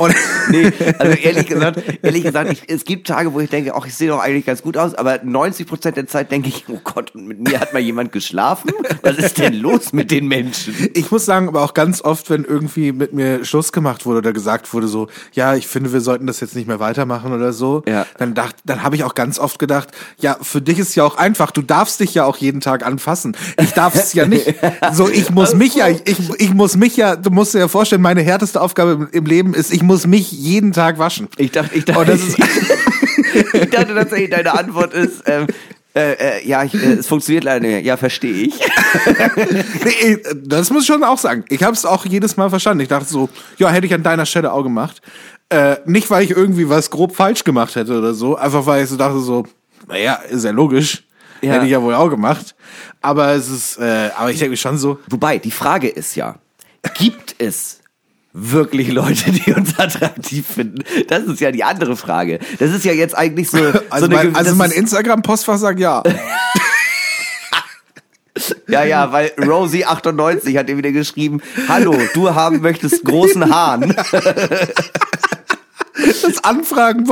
Und Nee, also ehrlich gesagt, ehrlich gesagt, ich, es gibt Tage, wo ich denke, ach, ich sehe doch eigentlich ganz gut aus, aber 90 Prozent der Zeit denke ich, oh Gott, und mit mir hat mal jemand geschlafen? Was ist denn los mit den Menschen? ich muss sagen, aber auch ganz oft, wenn irgendwie mit mir Schluss gemacht wurde oder gesagt wurde so, ja, ich finde, wir sollten das jetzt nicht mehr weitermachen oder so, Ja. dann dacht, dann habe ich auch ganz oft gedacht, ja, für dich ist ja auch einfach, du darfst dich ja auch jeden Tag anfassen. Ich darf es ja nicht. So, ich muss mich ja, ich, ich muss mich ja, du musst dir ja vorstellen, meine härteste Aufgabe im- im Leben ist, ich muss mich jeden Tag waschen. Ich dachte, ich dachte, das ist- ich dachte tatsächlich, deine Antwort ist, ähm, äh, äh, ja, ich, äh, es funktioniert leider nicht. Ja, verstehe ich. Nee, das muss ich schon auch sagen. Ich habe es auch jedes Mal verstanden. Ich dachte so, ja, hätte ich an deiner Stelle auch gemacht. Äh, nicht, weil ich irgendwie was grob falsch gemacht hätte oder so, einfach weil ich so dachte so, naja, ist ja logisch. Ja. Hätte ich ja wohl auch gemacht. Aber es ist, äh, aber ich denke schon so, Wobei, die Frage ist ja, gibt es wirklich Leute, die uns attraktiv finden? Das ist ja die andere Frage. Das ist ja jetzt eigentlich so, also so eine, mein, also mein Instagram-Postfach sagt ja. Ja, ja, weil Rosie98 hat dir wieder geschrieben, hallo, du haben möchtest großen Hahn. Das Anfragen,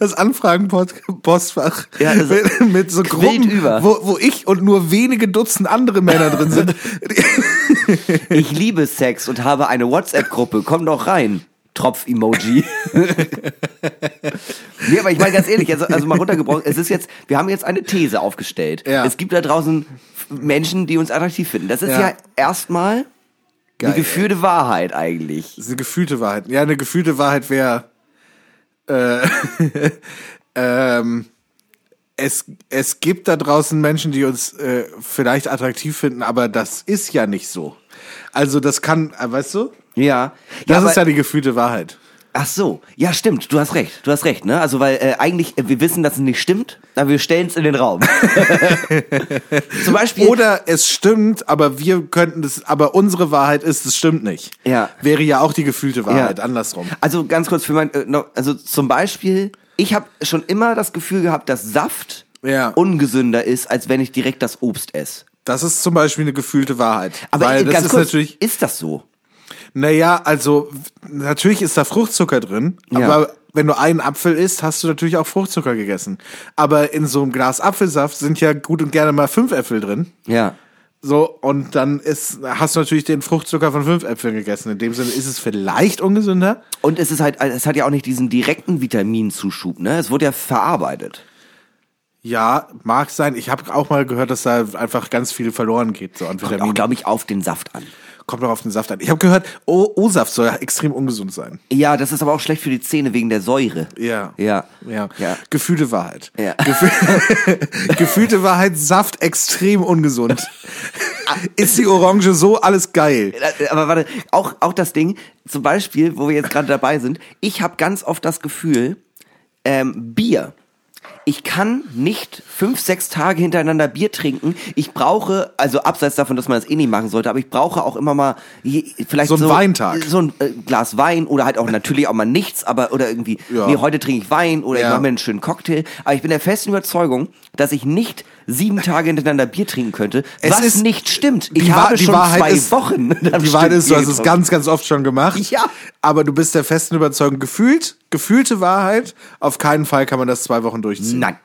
das Anfragen-Postfach Ja, das mit, so Gruppen, über. wo, wo ich und nur wenige Dutzend andere Männer drin sind. Ich liebe Sex und habe eine WhatsApp-Gruppe, komm doch rein. Tropf-Emoji. nee, aber ich meine ganz ehrlich, also, also mal runtergebrochen, es ist jetzt, wir haben jetzt eine These aufgestellt. Ja. Es gibt da draußen Menschen, die uns attraktiv finden. Das ist ja, Ja. erstmal eine gefühlte Wahrheit eigentlich. Das ist eine gefühlte Wahrheit. Ja, eine gefühlte Wahrheit wäre, äh, ähm, es, es gibt da draußen Menschen, die uns äh, vielleicht attraktiv finden, aber das ist ja nicht so. Also das kann, äh, weißt du? Ja. Das ja, ist ja die gefühlte Wahrheit. Ach so, ja stimmt, du hast recht, du hast recht, ne? Also weil äh, eigentlich, äh, wir wissen, dass es nicht stimmt, aber wir stellen es in den Raum. Zum Beispiel, Oder es stimmt, aber wir könnten das, aber unsere Wahrheit ist, es stimmt nicht. Ja. Wäre ja auch die gefühlte Wahrheit, Ja. andersrum. also ganz kurz für mein, äh, noch, also zum Beispiel, ich habe schon immer das Gefühl gehabt, dass Saft Ja. ungesünder ist, als wenn ich direkt das Obst esse. Das ist zum Beispiel eine gefühlte Wahrheit. Aber Weil äh, das ganz ist kurz, natürlich, ist das so? Naja, also natürlich ist da Fruchtzucker drin, Ja. aber wenn du einen Apfel isst, hast du natürlich auch Fruchtzucker gegessen. Aber in so einem Glas Apfelsaft sind ja gut und gerne mal fünf Äpfel drin. Ja. So, und dann ist, hast du natürlich den Fruchtzucker von fünf Äpfeln gegessen. In dem Sinne ist es vielleicht ungesünder. Und es ist halt, es hat ja auch nicht diesen direkten Vitaminzuschub, ne? Es wurde ja verarbeitet. Ja, mag sein. Ich habe auch mal gehört, dass da einfach ganz viel verloren geht, so an Kommt Vitaminen. auch, glaube ich, auf den Saft an. Kommt doch auf den Saft an. Ich habe gehört, O-Saft soll ja extrem ungesund sein. Ja, das ist aber auch schlecht für die Zähne wegen der Säure. Ja. Ja. Ja. Ja. Gefühlte Wahrheit. Ja. Gefü Gefühlte Wahrheit, Saft extrem ungesund. Ist die Orange so alles geil? Äh, Aber warte, auch, auch das Ding, zum Beispiel, wo wir jetzt gerade dabei sind, ich habe ganz oft das Gefühl, ähm, Bier. Ich kann nicht fünf, sechs Tage hintereinander Bier trinken. Ich brauche, also abseits davon, dass man das eh nicht machen sollte, aber ich brauche auch immer mal je, vielleicht So einen Weintag. so ein äh, Glas Wein oder halt auch natürlich auch mal nichts, aber oder irgendwie, Ja. nee, heute trinke ich Wein oder ich Ja. mache mir einen schönen Cocktail. Aber ich bin der festen Überzeugung, dass ich nicht sieben Tage hintereinander Bier trinken könnte, Es was ist- nicht stimmt. Ich Die Wa- habe die schon Wahrheit zwei ist- Wochen. Die Wahrheit ist, du hast es ganz, ganz oft schon gemacht. Ja. Aber du bist der festen Überzeugung, gefühlt, gefühlte Wahrheit, auf keinen Fall kann man das zwei Wochen durchziehen. Nein.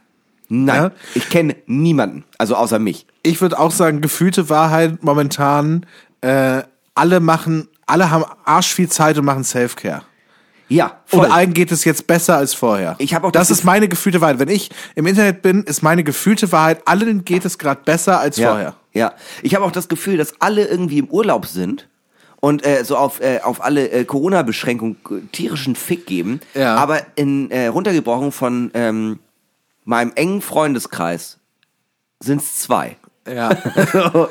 Nein. Ja? Ich kenne niemanden, also außer mich. Ich würde auch sagen, gefühlte Wahrheit momentan, äh, alle machen, alle haben arsch viel Zeit und machen Self-Care. Ja, voll. Und allen geht es jetzt besser als vorher. Ich hab auch das das ist meine gefühlte Wahrheit. Wenn ich im Internet bin, ist meine gefühlte Wahrheit, allen geht es gerade besser als ja. vorher. Ja. Ich habe auch das Gefühl, dass alle irgendwie im Urlaub sind und äh, so auf, äh, auf alle äh, Corona-Beschränkungen äh, tierischen Fick geben. Ja. Aber in äh, runtergebrochen von ähm, meinem engen Freundeskreis sind es zwei. Ja.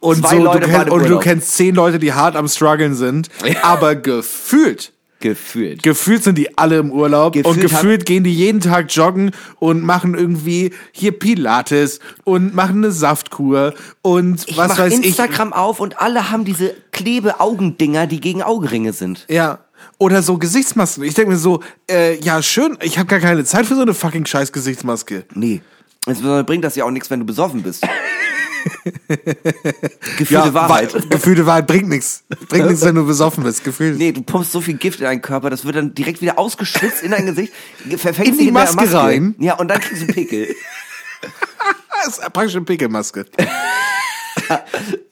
Und, Zwei so, Leute du, im und du kennst zehn Leute, die hart am struggeln sind, aber gefühlt Gefühlt. Gefühlt sind die alle im Urlaub und Gefühlt gefühlt gehen die jeden Tag joggen und machen irgendwie hier Pilates und machen eine Saftkur und ich was mach weiß Instagram auf und alle haben diese Klebe-Augendinger, die gegen Augenringe sind. ich. Ja. Oder so Gesichtsmasken. Ich denke mir so, äh, ja schön, ich habe gar keine Zeit für so eine fucking scheiß Gesichtsmaske. Nee. Insbesondere bringt das ja auch nichts, wenn du besoffen bist. Gefühlte Ja, Wahrheit. Wa- Gefühlte Wahrheit bringt nichts. Bringt nichts, wenn du besoffen bist. Gefühlt. Nee, du pumpst so viel Gift in deinen Körper, das wird dann direkt wieder ausgeschwitzt in dein Gesicht, verfängt In sich die der Maske rein? Ja, und dann kriegst du Pickel. Das ist praktisch eine Pickelmaske.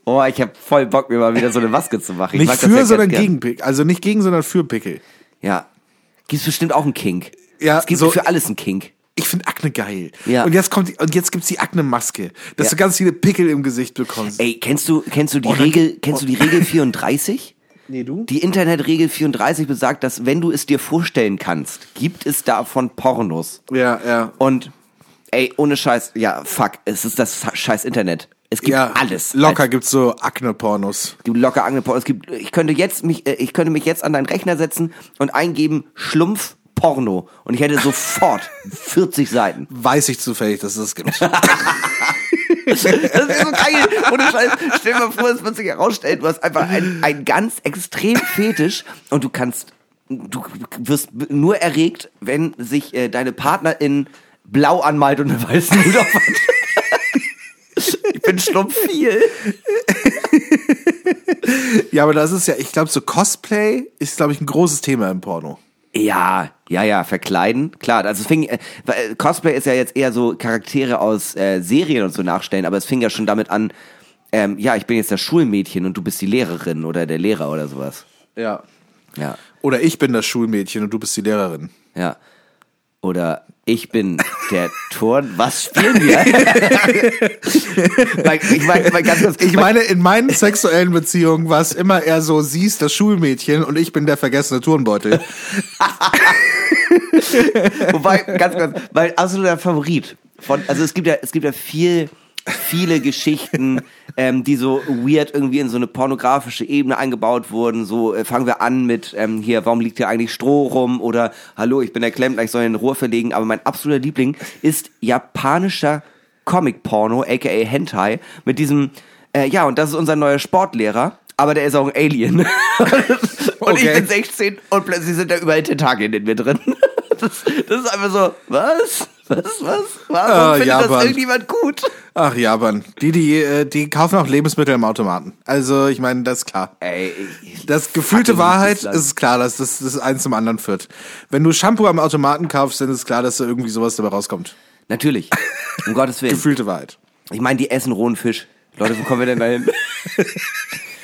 Oh, ich hab voll Bock, mir mal wieder so eine Maske zu machen. Ich Nicht für, ja sondern gern. gegen Pickel. Also nicht gegen, sondern für Pickel. Ja. Gibt's bestimmt auch einen Kink. Ja, es gibt so- für alles einen Kink. Ich finde Akne geil. Ja. Und jetzt kommt die, und jetzt gibt's die Akne-Maske, dass Ja. du ganz viele Pickel im Gesicht bekommst. Ey, kennst du, kennst du die Oh, Regel, kennst du die Regel 34? Nee, du? Die Internetregel 34 besagt, dass wenn du es dir vorstellen kannst, gibt es davon Pornos. Ja, ja. Und ey, ohne Scheiß, ja, fuck, es ist das scheiß Internet. Es gibt Ja, alles. Locker gibt's so Akne-Pornos. Du locker angepornt. Es gibt, ich könnte jetzt mich, äh, ich könnte mich jetzt an deinen Rechner setzen und eingeben Schlumpf Porno und ich hätte sofort 40 Seiten. Weiß ich zufällig, dass es das gibt. Das ist so geil. Ohne Scheiß. Stell dir mal vor, es wird sich herausstellen, du hast einfach einen, einen ganz extrem Fetisch und du kannst, du wirst nur erregt, wenn sich äh, deine Partnerin blau anmalt und eine weiße hat. Ich bin schlumpf viel. ja, aber das ist ja, ich glaube, so Cosplay ist, glaube ich, ein großes Thema im Porno. Ja, ja, ja, verkleiden. Klar, also es fing, äh, weil Cosplay ist ja jetzt eher so Charaktere aus äh, Serien und so nachstellen, aber es fing ja schon damit an, ähm, ja, ich bin jetzt das Schulmädchen und du bist die Lehrerin oder der Lehrer oder sowas. Ja. Ja, Oder ich bin das Schulmädchen und du bist die Lehrerin. ja. Oder ich bin der Turn. Was spielen wir? Ich meine, mal ganz kurz, Ich meine, in meinen sexuellen Beziehungen war es immer eher so, sie ist das Schulmädchen und ich bin der vergessene Turnbeutel. Wobei, ganz kurz, weil absoluter Favorit von, also es gibt ja, es gibt ja viel, viele Geschichten, ähm, die so weird irgendwie in so eine pornografische Ebene eingebaut wurden. So äh, fangen wir an mit ähm, hier, warum liegt hier eigentlich Stroh rum? Oder hallo, ich bin der Klempner, ich soll in Rohr verlegen. Aber mein absoluter Liebling ist japanischer Comic-Porno, aka Hentai, mit diesem, äh, ja, und das ist unser neuer Sportlehrer. Aber der ist auch ein Alien. und ich Okay. bin 16 und plötzlich sind da überall Tentakeln in mir drin. Das, das ist einfach so, was? Was, was? Warum Ah, findet Japan. das irgendjemand gut? Ach, Japan. Die, die, äh, die kaufen auch Lebensmittel im Automaten. Also, ich meine, das ist klar. Ey, Das gefühlte Wahrheit ist es klar, dass das, das eins zum anderen führt. Wenn du Shampoo am Automaten kaufst, dann ist klar, dass da irgendwie sowas dabei rauskommt. natürlich. Um Gottes Willen. Gefühlte Wahrheit. Ich meine, die essen rohen Fisch. Leute, wo kommen wir denn da hin?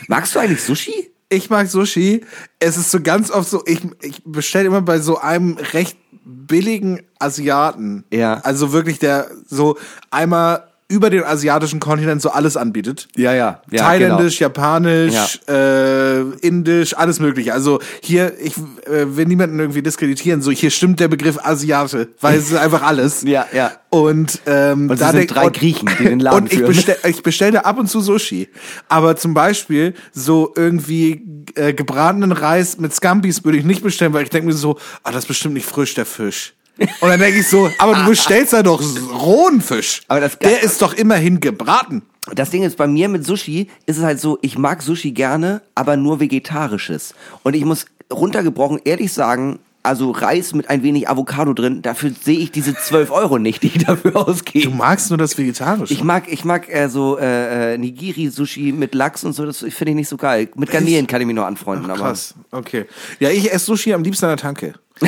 Magst du eigentlich Sushi? Ich mag Sushi. Es ist so ganz oft so, ich, ich bestelle immer bei so einem recht billigen Asiaten. Ja. Also wirklich der so einmal über den asiatischen Kontinent so alles anbietet. Ja, ja. ja Thailändisch, Japanisch, äh, Indisch, alles mögliche. Also hier, ich äh, will niemanden irgendwie diskreditieren, so hier stimmt der Begriff Asiate, weil es ist einfach alles. Ja, ja. Und, ähm, Und sie sind drei Griechen, die den Laden Und ich führen. bestelle ich bestell da ab und zu Sushi. Aber zum Beispiel so irgendwie äh, gebratenen Reis mit Scampis würde ich nicht bestellen, weil ich denke mir so, ah, das ist bestimmt nicht frisch, der Fisch. Und dann denke ich so, aber du bestellst da doch rohen Fisch. Aber das- der ist doch immerhin gebraten. Das Ding ist, bei mir mit Sushi ist es halt so, ich mag Sushi gerne, aber nur vegetarisches. Und ich muss runtergebrochen ehrlich sagen, also Reis mit ein wenig Avocado drin, dafür sehe ich diese 12 Euro nicht, die ich dafür Du ausgebe. magst nur das Vegetarische. Ich mag, ich mag äh, so äh, Nigiri-Sushi mit Lachs und so, das finde ich nicht so geil. Mit Garnelen kann ich mich noch anfreunden, aber Krass, okay. Ja, ich esse Sushi am liebsten an der Tanke.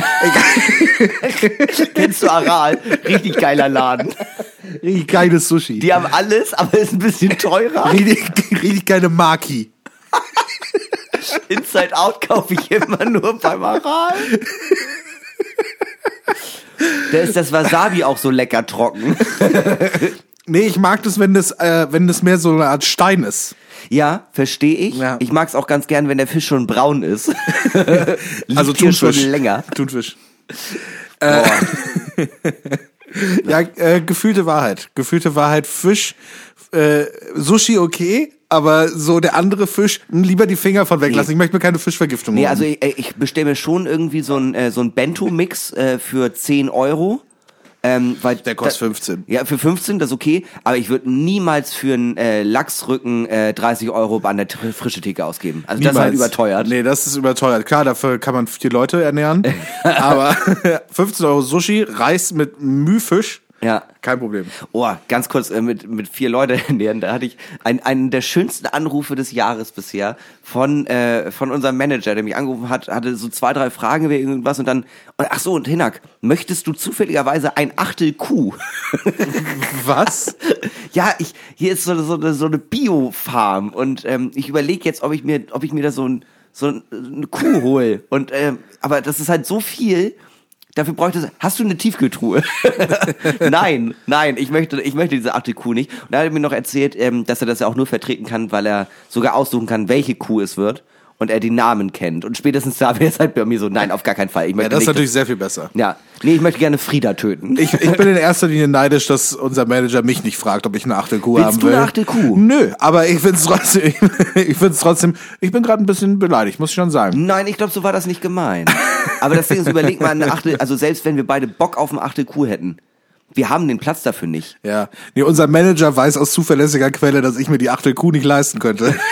kennst du Aral? Richtig geiler Laden. Richtig geiles Sushi. Die haben alles, aber ist ein bisschen teurer. richtig, richtig geile Maki. Inside Out kaufe ich immer nur beim Aral. Da ist das Wasabi auch so lecker trocken. Nee, ich mag das, wenn das, äh, wenn das mehr so eine Art Stein ist. Ja, verstehe ich. Ja. Ich mag es auch ganz gern, wenn der Fisch schon braun ist. Also Thunfisch. schon länger. Thunfisch. Boah. Ja, äh, gefühlte Wahrheit. Gefühlte Wahrheit. Fisch, äh, Sushi okay, aber so der andere Fisch, lieber die Finger von weglassen. Nee. Ich möchte mir keine Fischvergiftung Nee, holen. also ich, ich bestelle mir schon irgendwie so ein, äh, so ein Bento-Mix äh, für 10 Euro. Ähm, weil Der kostet 15. Ja, für 15, das ist okay, aber ich würde niemals für einen äh, Lachsrücken äh, 30 Euro an der frische Theke ausgeben. Also das ist halt Niemals. überteuert. Nee, das ist überteuert. Klar, dafür kann man vier Leute ernähren. aber 15 Euro Sushi, Reis mit Mühfisch, Ja. kein Problem. Oh, ganz kurz äh, mit, mit vier Leuten ernähren. Da hatte ich ein, einen der schönsten Anrufe des Jahres bisher von, äh, von unserem Manager, der mich angerufen hat, hatte so zwei, drei Fragen wegen irgendwas und dann, ach so, und Hinak, möchtest du zufälligerweise ein Achtel Kuh? Was? ja, ich, hier ist so, so, eine- so eine Bio-Farm und ähm, ich überlege jetzt, ob ich mir, ob ich mir da so, ein, so ein, eine Kuh hol. Und ähm, aber das ist halt so viel. Dafür bräuchte es. Hast du eine Tiefkühltruhe? nein, nein, ich möchte, ich möchte diese achte Kuh nicht. Und da hat er mir noch erzählt, ähm, dass er das ja auch nur vertreten kann, weil er sogar aussuchen kann, welche Kuh es wird. Und er die Namen kennt. Und spätestens da wäre es halt bei mir so, nein, auf gar keinen Fall. Ich Ja, das ist natürlich sehr viel besser. ja, nee, ich möchte gerne Frieda töten. Ich, ich bin in erster Linie neidisch, dass unser Manager mich nicht fragt, ob ich eine Achtelkuh Willst haben du will. eine Achtelkuh? Nö, aber ich find's trotzdem, ich find's trotzdem, ich bin gerade ein bisschen beleidigt, muss ich schon sagen. Nein, ich glaube, so war das nicht gemeint. Aber das Ding ist, überleg mal, eine Achtel, also selbst wenn wir beide Bock auf eine Achtel Kuh hätten, wir haben den Platz dafür nicht. Ja, nee, unser Manager weiß aus zuverlässiger Quelle, dass ich mir die Achtelkuh nicht leisten könnte.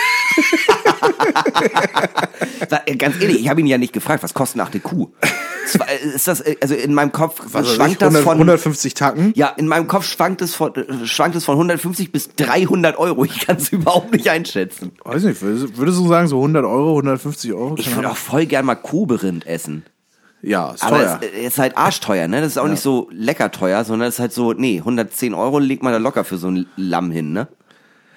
Äh, Ganz ehrlich, ich habe ihn ja nicht gefragt, was kostet eine Achtel Kuh? Äh, Ist das, äh, also in meinem Kopf Also schwankt das 100, von, 150 Tacken. ja, in meinem Kopf schwankt es von, schwankt es von 150 bis 300 Euro. Ich kann es überhaupt nicht einschätzen. Weiß nicht, würdest, du sagen, so 100 Euro, 150 Euro? Ich würde auch voll gern mal Kuhberind essen. Ja, ist Aber teuer. es ist halt arschteuer, ne? Das ist auch nicht so lecker teuer, sondern es ist halt so, nee, 110 Euro legt man da locker für so ein Lamm hin, ne?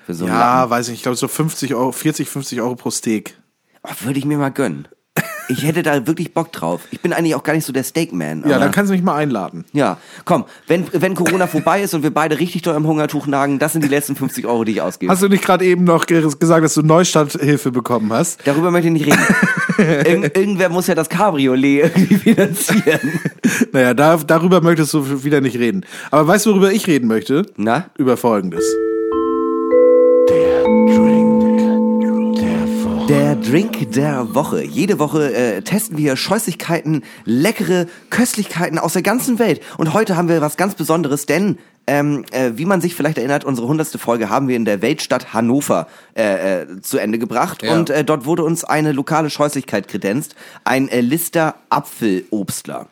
So ja, Lamm. weiß ich, ich glaube so 50 Euro, 40, 50 Euro pro Steak. Oh, würde ich mir mal gönnen. Ich hätte da wirklich Bock drauf. Ich bin eigentlich auch gar nicht so der Steakman. Ja, dann kannst du mich mal einladen. Ja, komm, wenn, wenn Corona vorbei ist und wir beide richtig doll im Hungertuch nagen, das sind die letzten 50 Euro, die ich ausgebe. Hast du nicht gerade eben noch ge- gesagt, dass du Neustarthilfe bekommen hast? Darüber möchte ich nicht reden. Irgend, irgendwer muss ja das Cabriolet irgendwie finanzieren. Naja, da, darüber möchtest du wieder nicht reden. Aber weißt du, worüber ich reden möchte? Na? Über Folgendes. Der Drink der Woche. Jede Woche äh, testen wir Scheußlichkeiten, leckere Köstlichkeiten aus der ganzen Welt. Und heute haben wir was ganz Besonderes, denn ähm, äh, wie man sich vielleicht erinnert, unsere hundertste Folge haben wir in der Weltstadt Hannover äh, äh, zu Ende gebracht. Ja. Und äh, dort wurde uns eine lokale Scheußlichkeit kredenzt, ein äh, Lister Apfelobstler.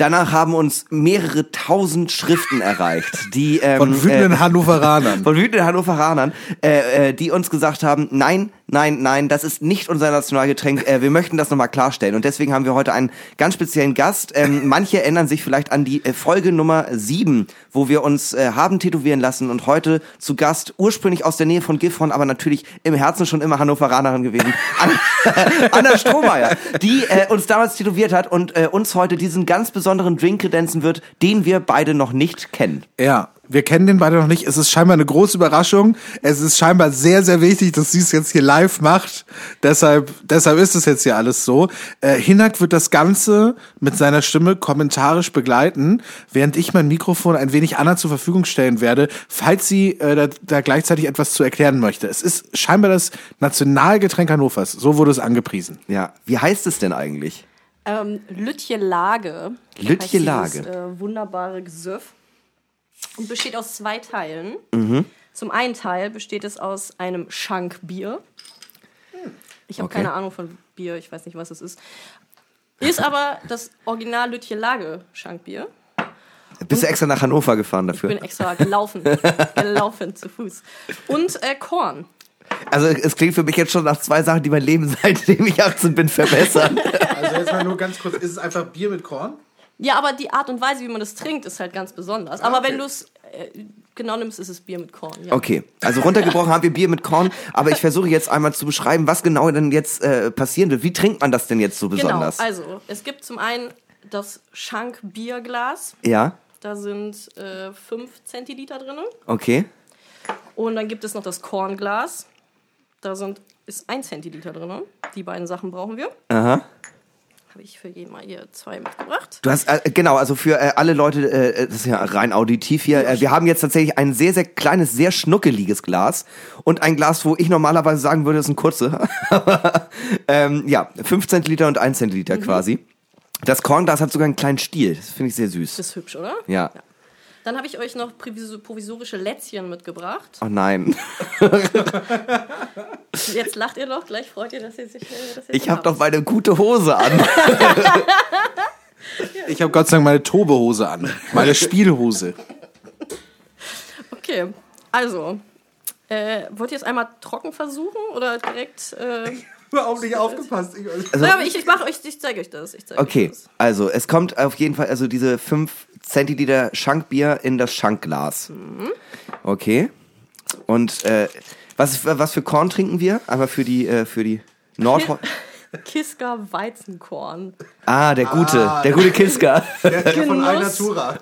Danach haben uns mehrere tausend Schriften erreicht, die ähm, Von wütenden Hannoveranern. von wütenden Hannoveranern, äh, äh, die uns gesagt haben, nein, nein, nein, das ist nicht unser Nationalgetränk, äh, wir möchten das nochmal klarstellen. Und deswegen haben wir heute einen ganz speziellen Gast. Ähm, manche erinnern sich vielleicht an die äh, Folge Nummer sieben, wo wir uns äh, haben tätowieren lassen und heute zu Gast, ursprünglich aus der Nähe von Gifhorn, aber natürlich im Herzen schon immer Hannoveranerin gewesen, Anna, Anna Strohmeier, die äh, uns damals tätowiert hat und äh, uns heute diesen ganz besonderen Drink kredenzen wird, den wir beide noch nicht kennen. Ja, wir kennen den beide noch nicht. Es ist scheinbar eine große Überraschung. Es ist scheinbar sehr, sehr wichtig, dass sie es jetzt hier live macht. Deshalb, deshalb ist es jetzt hier alles so. Äh, Hinak wird das Ganze mit seiner Stimme kommentarisch begleiten, während ich mein Mikrofon ein wenig Anna zur Verfügung stellen werde, falls sie äh, da, da gleichzeitig etwas zu erklären möchte. Es ist scheinbar das Nationalgetränk Hannovers. So wurde es angepriesen. Ja, wie heißt es denn eigentlich? Ähm, Lütje Lage. Lütje Lage. Dieses, äh, wunderbare Gesöff. Und besteht aus zwei Teilen. Mhm. Zum einen Teil besteht es aus einem Schankbier. Ich habe Okay. keine Ahnung von Bier, ich weiß nicht, was es ist. Ist aber das Original Lütje Lage Schankbier. Bist du extra nach Hannover gefahren Ich bin dafür? extra gelaufen. gelaufen zu Fuß. Und äh, Korn. Also es klingt für mich jetzt schon nach zwei Sachen, die mein Leben seitdem ich 18 bin verbessern. Also jetzt mal nur ganz kurz, ist es einfach Bier mit Korn? Ja, aber die Art und Weise, wie man das trinkt, ist halt ganz besonders. Aber wenn du es äh, genau nimmst, ist es Bier mit Korn. Ja. Okay, also runtergebrochen haben wir Bier mit Korn, aber ich versuche jetzt einmal zu beschreiben, was genau denn jetzt äh, passieren wird. Wie trinkt man das denn jetzt so besonders? Genau, also es gibt zum einen das Schank-Bierglas. ja, Da sind äh, 5 Zentiliter drin. okay. Und dann gibt es noch das Kornglas. Da sind, ist 1 Zentiliter drin. Die beiden Sachen brauchen wir. Aha. Habe ich für jeden mal hier zwei mitgebracht. Du hast, äh, genau, also für äh, alle Leute, äh, das ist ja rein auditiv hier, äh, wir haben jetzt tatsächlich ein sehr, sehr kleines, sehr schnuckeliges Glas und ein Glas, wo ich normalerweise sagen würde, ist ein kurze. Aber, ähm, ja, 5 Zentiliter und 1 Zentiliter Mhm. quasi. Das Kornglas hat sogar einen kleinen Stiel, das finde ich sehr süß. Das ist hübsch, oder? Ja. Dann habe ich euch noch proviso- provisorische Lätzchen mitgebracht. Oh nein. Jetzt lacht ihr doch, gleich freut ihr, dass ihr sich. Dass ihr Ich habe doch meine gute Hose an. Ich habe Gott sei Dank meine Tobehose an. Meine Spielhose. Okay, also. Äh, wollt ihr es einmal trocken versuchen oder direkt. Äh, Auf, nicht aufgepasst. Ich, Also, ja, aber ich, ich, mach euch, ich zeige euch das. Ich zeig okay, Euch das. also es kommt auf jeden Fall, also diese 5 Zentiliter Schankbier in das Schankglas. Okay. Und äh, was, was für Korn trinken wir? Aber für die, äh, für die Nord... Kiska Weizenkorn. Ah, der gute, der gute Kiska. der, der von Genuss. Alnatura.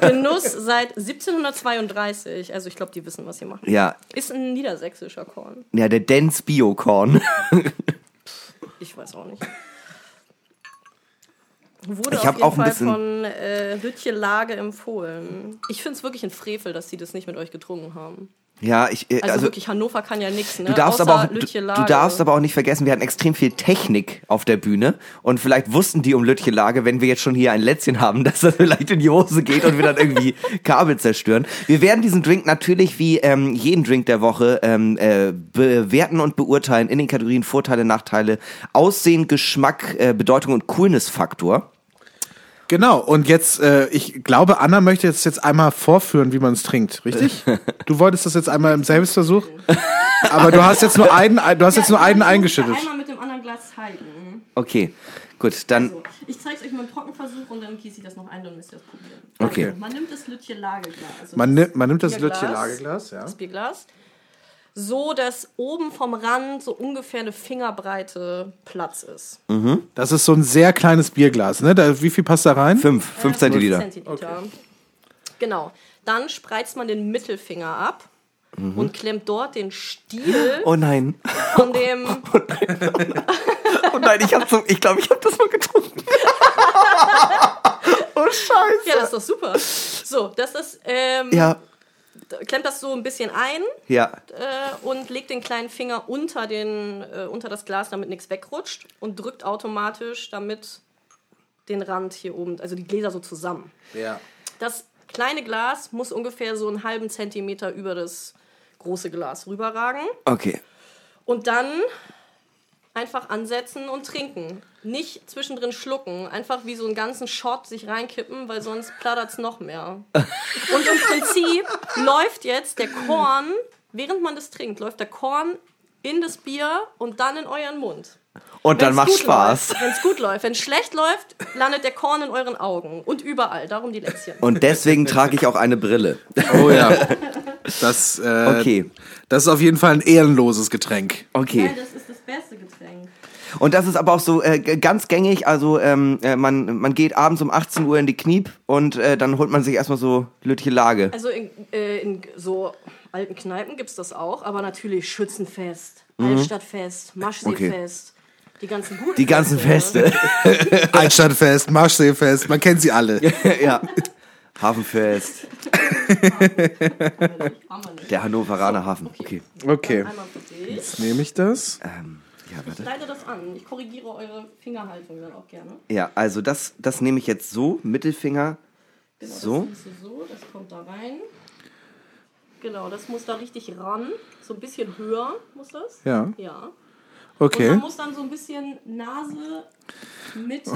Genuss seit 1732. Also ich glaube, die wissen, was sie machen. ja, Ist ein niedersächsischer Korn. ja, der Dens Bio-Korn. Ich weiß auch nicht. Wurde Ich auf hab jeden auch ein Fall bisschen- von äh, Lütje Lage empfohlen. Ich finde es wirklich ein Frevel, dass die das nicht mit euch getrunken haben. Ja, ich, äh, Also, also, wirklich, Hannover kann ja nichts, ne? du darfst Außer aber auch, du, du darfst aber auch nicht vergessen, wir hatten extrem viel Technik auf der Bühne und vielleicht wussten die um Lütje Lage, wenn wir jetzt schon hier ein Lätzchen haben, dass das vielleicht in die Hose geht und wir dann irgendwie Kabel zerstören. Wir werden diesen Drink natürlich wie ähm, jeden Drink der Woche ähm, äh, bewerten und beurteilen in den Kategorien Vorteile, Nachteile, Aussehen, Geschmack, äh, Bedeutung und Coolness-Faktor. Genau, und jetzt, äh, ich glaube, Anna möchte jetzt, jetzt einmal vorführen, wie man es trinkt, richtig? Du wolltest das jetzt einmal im Selbstversuch? Aber du hast jetzt nur einen, du hast jetzt nur einen eingeschüttet. Einmal mit dem anderen Glas zeigen. Okay, gut, dann So, ich zeige es euch mal im Trockenversuch und dann gieße ich das noch ein, dann müsst ihr das probieren. Okay. Also, man nimmt das Lütje Lageglas. Also Man, nimmt- man nimmt das Bierglas. Lütje Lageglas, ja. das Bierglas. So, dass oben vom Rand so ungefähr eine Fingerbreite Platz ist. Das ist so ein sehr kleines Bierglas, ne? Da, wie viel passt da rein? fünf, fünf Zentiliter. Zentiliter. Genau. Dann spreizt man den Mittelfinger ab und klemmt dort den Stiel Oh nein. von dem. Oh nein, ich hab so, ich glaube, ich habe das mal getrunken. oh Scheiße. Ja, das ist doch super. So, das ist. Ähm, Ja, Klemmt das so ein bisschen ein ja. äh, und legt den kleinen Finger unter, den, äh, unter das Glas, damit nichts wegrutscht und drückt automatisch damit den Rand hier oben, also die Gläser so zusammen. Ja. Das kleine Glas muss ungefähr so einen halben Zentimeter über das große Glas rüberragen Okay. und dann einfach ansetzen und trinken. Nicht zwischendrin schlucken, einfach wie so einen ganzen Shot sich reinkippen, weil sonst plattert's noch mehr. Und im Prinzip läuft jetzt der Korn, während man das trinkt, läuft der Korn in das Bier und dann in euren Mund. Und dann macht Spaß. Wenn es gut läuft. Wenn es schlecht läuft, landet der Korn in euren Augen. Und überall. Darum die Lätzchen. Und deswegen trage ich auch eine Brille. Oh ja. Das, äh, Okay. das ist auf jeden Fall ein ehrenloses Getränk. Okay. das ist das beste Getränk. Und das ist aber auch so äh, ganz gängig. Also ähm, äh, man, man geht abends um 18 Uhr in die Kniep und äh, dann holt man sich erstmal so Lütche Lage. Also in, äh, in so alten Kneipen gibt es das auch, aber natürlich Schützenfest, Altstadtfest, Maschseefest, die ganzen guten Mhm. Die ganzen Feste. Feste. Altstadtfest, Marschseefest, man kennt sie alle. ja. Hafenfest. Der Hannoveraner Hafen. Okay. Okay, dich. jetzt nehme ich das. Ähm, ja, Ich leite das an. Ich korrigiere eure Fingerhaltung dann auch gerne. Ja, also das, das nehme ich jetzt so, Mittelfinger. Genau, So. Das so, das kommt da rein. Genau, das muss da richtig ran. So ein bisschen höher muss das. Ja, Ja. Und okay. man muss dann so ein bisschen Nase mittig,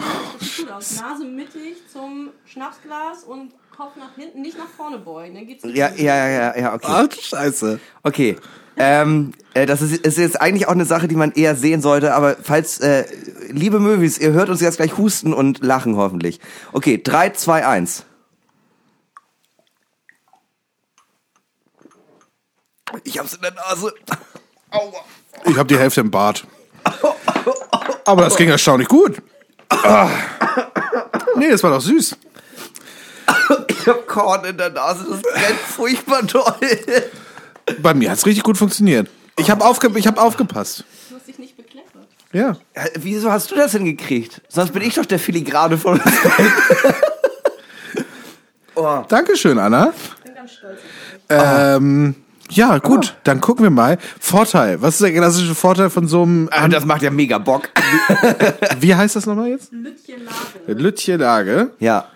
aus, Nase mittig zum Schnapsglas und Kopf nach hinten, nicht nach vorne beugen. Dann geht's Ja, ja, ja, ja, okay. Ach, scheiße. Okay. Ähm, äh, das ist, ist jetzt eigentlich auch eine Sache, die man eher sehen sollte, aber falls, äh, liebe Möwis, ihr hört uns jetzt gleich husten und lachen hoffentlich. Okay, 3, 2, 1. Ich hab's in der Nase. Aua. Ich habe die Hälfte im Bart. Aber das ging erstaunlich gut. Ah. Nee, das war doch süß. Ich hab Korn in der Nase, das brennt furchtbar toll. Bei mir hat's richtig gut funktioniert. Ich habe aufge ich hab aufgepasst. Du hast dich nicht bekleckert. Ja. Ja, Wieso hast du das hingekriegt? Sonst bin ich doch der Filigrane von uns. Dankeschön, Anna. Ich bin ganz stolz. Ähm, ja, gut, dann gucken wir mal. Vorteil. Was ist der klassische Vorteil von so einem. Ah, das macht ja mega Bock. Wie heißt das nochmal jetzt? Lütchen Lage. Lütje Lage. Ja.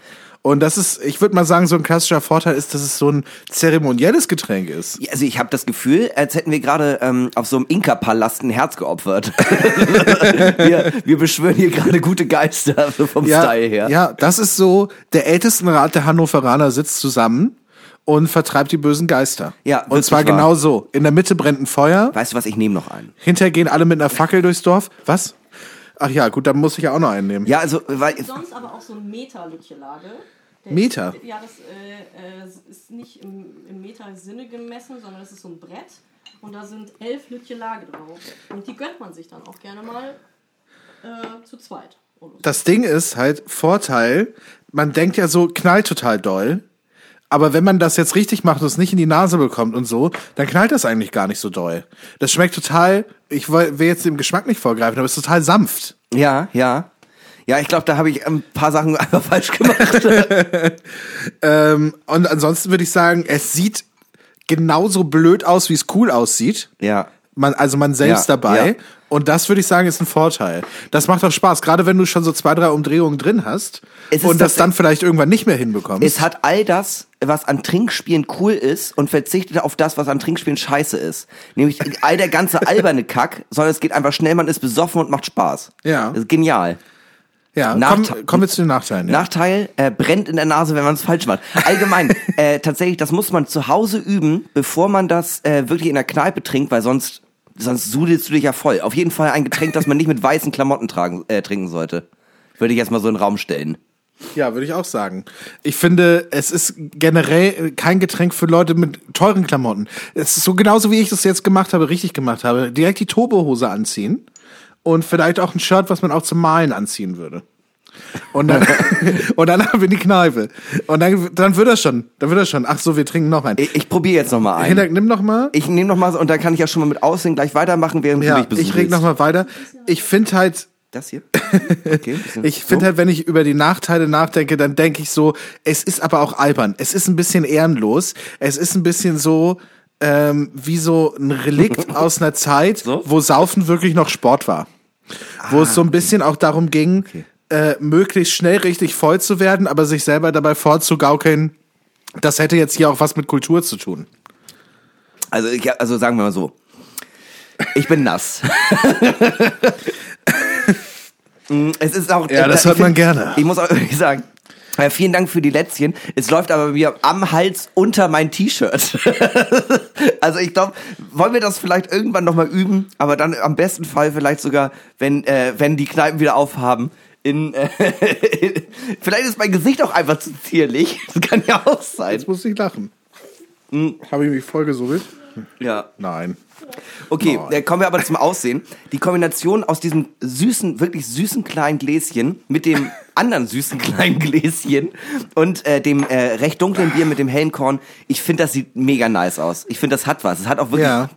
Und das ist, ich würde mal sagen, so ein klassischer Vorteil ist, dass es so ein zeremonielles Getränk ist. Ja, Also ich habe das Gefühl, als hätten wir gerade ähm, auf so einem Inka-Palast ein Herz geopfert. wir, wir beschwören hier gerade gute Geister so vom Ja, Style her. ja, das ist so, der Ältestenrat der Hannoveraner sitzt zusammen und vertreibt die bösen Geister. Ja, und zwar wahr. genau so. In der Mitte brennt ein Feuer, Weißt du was, ich nehme noch einen. hinterher gehen alle mit einer Fackel durchs Dorf. Was? Ach ja, gut, dann muss ich ja auch noch einen nehmen. Ja, also, weil, Sonst aber auch so ein Meter-Lütche Lage. Der Meter? Ist, ja, das äh, äh, ist nicht im, im Meter-Sinne gemessen, sondern das ist so ein Brett. Und da sind elf Lütche Lage drauf. Und die gönnt man sich dann auch gerne mal äh, zu zweit. Das Ding ist halt, Vorteil, man denkt ja so, knallt total doll. Aber wenn man das jetzt richtig macht und es nicht in die Nase bekommt und so, dann knallt das eigentlich gar nicht so doll. Das schmeckt total, ich will will jetzt dem Geschmack nicht vorgreifen, aber es ist total sanft. Ja, ja. Ja, ich glaube, da habe ich ein paar Sachen einfach falsch gemacht. Ähm, und ansonsten würde ich sagen, es sieht genauso blöd aus, wie es cool aussieht. ja. Man, also man selbst Ja, dabei. ja. Und das würde ich sagen, ist ein Vorteil. Das macht auch Spaß, gerade wenn du schon so zwei, drei Umdrehungen drin hast und das das- dann vielleicht irgendwann nicht mehr hinbekommst. Es hat all das, was an Trinkspielen cool ist und verzichtet auf das, was an Trinkspielen scheiße ist. Nämlich all der ganze alberne Kack, sondern es geht einfach schnell, man ist besoffen und macht Spaß. Ja. Das ist genial. Ja, Nachteil- komm, kommen wir zu den Nachteilen. Ja. Nachteil, äh, brennt in der Nase, wenn man es falsch macht. Allgemein, äh, tatsächlich, das muss man zu Hause üben, bevor man das äh, wirklich in der Kneipe trinkt, weil sonst, sonst sudelst du dich ja voll. Auf jeden Fall ein Getränk, das man nicht mit weißen Klamotten tragen, äh, trinken sollte. Würde ich erstmal so in den Raum stellen. Ja, würde ich auch sagen. Ich finde, es ist generell kein Getränk für Leute mit teuren Klamotten. Es ist so genauso, wie ich das jetzt gemacht habe, richtig gemacht habe. Direkt die Turbohose anziehen und vielleicht auch ein Shirt, was man auch zum Malen anziehen würde. Und dann, und dann haben wir die Kneipe. Und dann, dann wird das schon. Dann wird das schon. Ach so, wir trinken noch einen. Ich, ich probiere jetzt nochmal ein. Hinter, nimm noch mal. Ich nehme noch mal und dann kann ich ja schon mal mit Aussehen gleich weitermachen, während du Ja, mich besuchst. ich reg noch mal weiter. Ich finde halt, Das hier? Okay. Ich finde so. halt, wenn ich über die Nachteile nachdenke, dann denke ich so, es ist aber auch albern. Es ist ein bisschen ehrenlos. Es ist ein bisschen so, ähm, wie so ein Relikt aus einer Zeit, So? wo Saufen wirklich noch Sport war. Wo es so ein bisschen auch darum ging, äh, möglichst schnell richtig voll zu werden, aber sich selber dabei vorzugaukeln, das hätte jetzt hier auch was mit Kultur zu tun. Also, ich, also sagen wir mal so. Ich bin nass. Mm, es ist auch. Ja, das ich hört man gerne. Ich muss auch wirklich sagen. Äh, vielen Dank für die Lätzchen. Es läuft aber mir am Hals unter mein T-Shirt. also ich glaube, wollen wir das vielleicht irgendwann nochmal üben, aber dann am besten Fall vielleicht sogar, wenn, äh, wenn die Kneipen wieder aufhaben. In, äh, vielleicht ist mein Gesicht auch einfach zu zierlich. Das kann ja auch sein. Jetzt muss ich lachen. Hm. Habe ich mich vollgesucht? Ja. Nein. Okay, äh, kommen wir aber zum Aussehen. Die Kombination aus diesem süßen, wirklich süßen kleinen Gläschen mit dem anderen süßen kleinen Gläschen und äh, dem äh, recht dunklen Bier mit dem hellen Korn, ich finde, das sieht mega nice aus. Ich finde, das hat was. Es hat auch wirklich, Ja.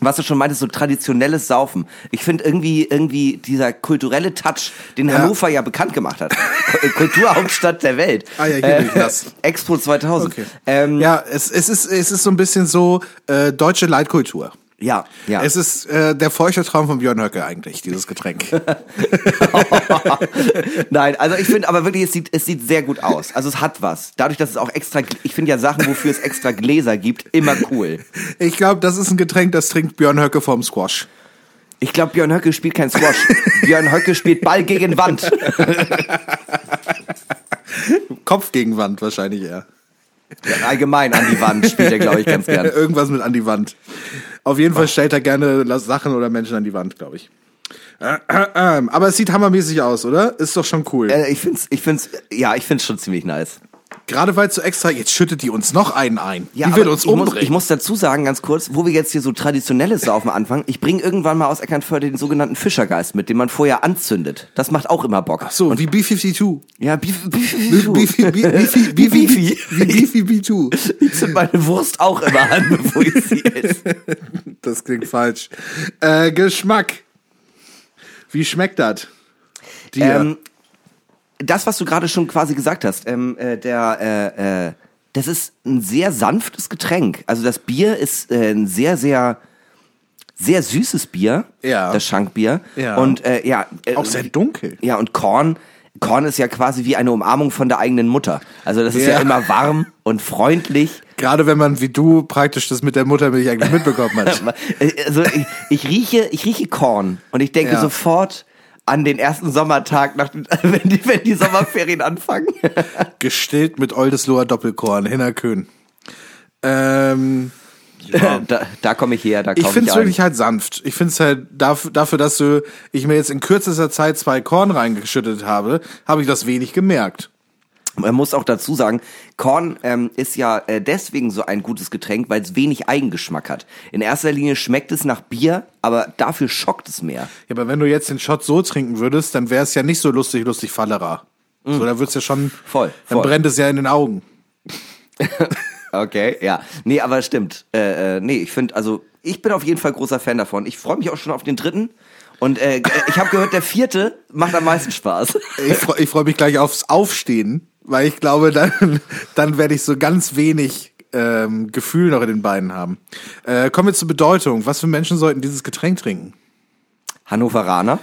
Was du schon meintest, so traditionelles Saufen. Ich finde irgendwie, irgendwie dieser kulturelle Touch, den Hannover ja bekannt gemacht hat. Ku- Kulturhauptstadt der Welt. Ah ja, hier ich das. Expo 2000. Okay. Ähm, Ja, es, es, ist, es ist so ein bisschen so äh, deutsche Leitkultur. Ja, ja. Es ist äh, der feuchte Traum von Björn Höcke eigentlich, dieses Getränk. Nein, also ich finde aber wirklich, es sieht, es sieht sehr gut aus. Also es hat was. Dadurch, dass es auch extra, ich finde ja Sachen, wofür es extra Gläser gibt, immer cool. ich glaube, das ist ein Getränk, das trinkt Björn Höcke vom Squash. Ich glaube, Björn Höcke spielt kein Squash. Björn Höcke spielt Ball gegen Wand. Kopf gegen Wand wahrscheinlich eher. Allgemein an die Wand spielt er, glaube ich, ganz gern. Irgendwas mit an die Wand. Auf jeden Fall stellt er gerne Sachen oder Menschen an die Wand, glaube ich. Äh, äh, äh, Aber es sieht hammermäßig aus, oder? Ist doch schon cool. Ich find's, ich find's, ja, ich find's schon ziemlich nice. Gerade weil so extra, jetzt schüttet die uns noch einen ein. Ja, die will uns ich muss, umbringen. ich muss dazu sagen, ganz kurz, wo wir jetzt hier so traditionelles Saufen anfangen, ich bringe irgendwann mal aus Eckernförde den sogenannten Fischergeist mit, den man vorher anzündet. Das macht auch immer Bock. Ach so, wie B52. Ja, Beef, Beef, Beefy, Beefy, Beefy, Wie Beefy, Beefy. wie Beefy B2. Ich zünd meine Wurst auch immer an, bevor ich sie esse. Das klingt falsch. Äh, Geschmack. Wie schmeckt das? Ähm, das, was du gerade schon quasi gesagt hast, ähm, äh, der, äh, äh, das ist ein sehr sanftes Getränk. Also das Bier ist äh, ein sehr, sehr, sehr süßes Bier. Ja. Das Schankbier. Ja. Und äh, ja. Äh, Auch sehr dunkel. Ja, und Korn. Korn ist ja quasi wie eine Umarmung von der eigenen Mutter. Also das ist ja, Ja. immer warm und freundlich. Gerade wenn man wie du praktisch das mit der Muttermilch eigentlich mitbekommen hat. Also ich, ich rieche, ich rieche Korn und ich denke Ja. sofort an den ersten Sommertag, nach, den- wenn, die, wenn die Sommerferien anfangen. Gestillt mit Oldesloher Doppelkorn, Hinnerkön. Ähm, da da komme ich her, da ich komme finde ich es ein. wirklich halt sanft. Ich finde es halt dafür, dafür, dass du, ich mir jetzt in kürzester Zeit zwei Korn reingeschüttet habe, habe ich das wenig gemerkt. Man muss auch dazu sagen, Korn ähm, ist ja äh, deswegen so ein gutes Getränk, weil es wenig Eigengeschmack hat. In erster Linie schmeckt es nach Bier, aber dafür schockt es mehr. Ja, aber wenn du jetzt den Shot so trinken würdest, dann wäre es ja nicht so lustig, lustig Fallera. So, da wird's ja schon, Voll, dann voll. brennt es ja in den Augen. Okay, ja. Nee, aber stimmt. Äh, äh, nee, ich finde, also ich bin auf jeden Fall großer Fan davon. Ich freue mich auch schon auf den dritten. Und äh, ich habe gehört, der vierte macht am meisten Spaß. Ich freue freu mich gleich aufs Aufstehen, weil ich glaube, dann, dann werde ich so ganz wenig ähm, Gefühl noch in den Beinen haben. Äh, kommen wir zur Bedeutung. Was für Menschen sollten dieses Getränk trinken? Hannoveraner.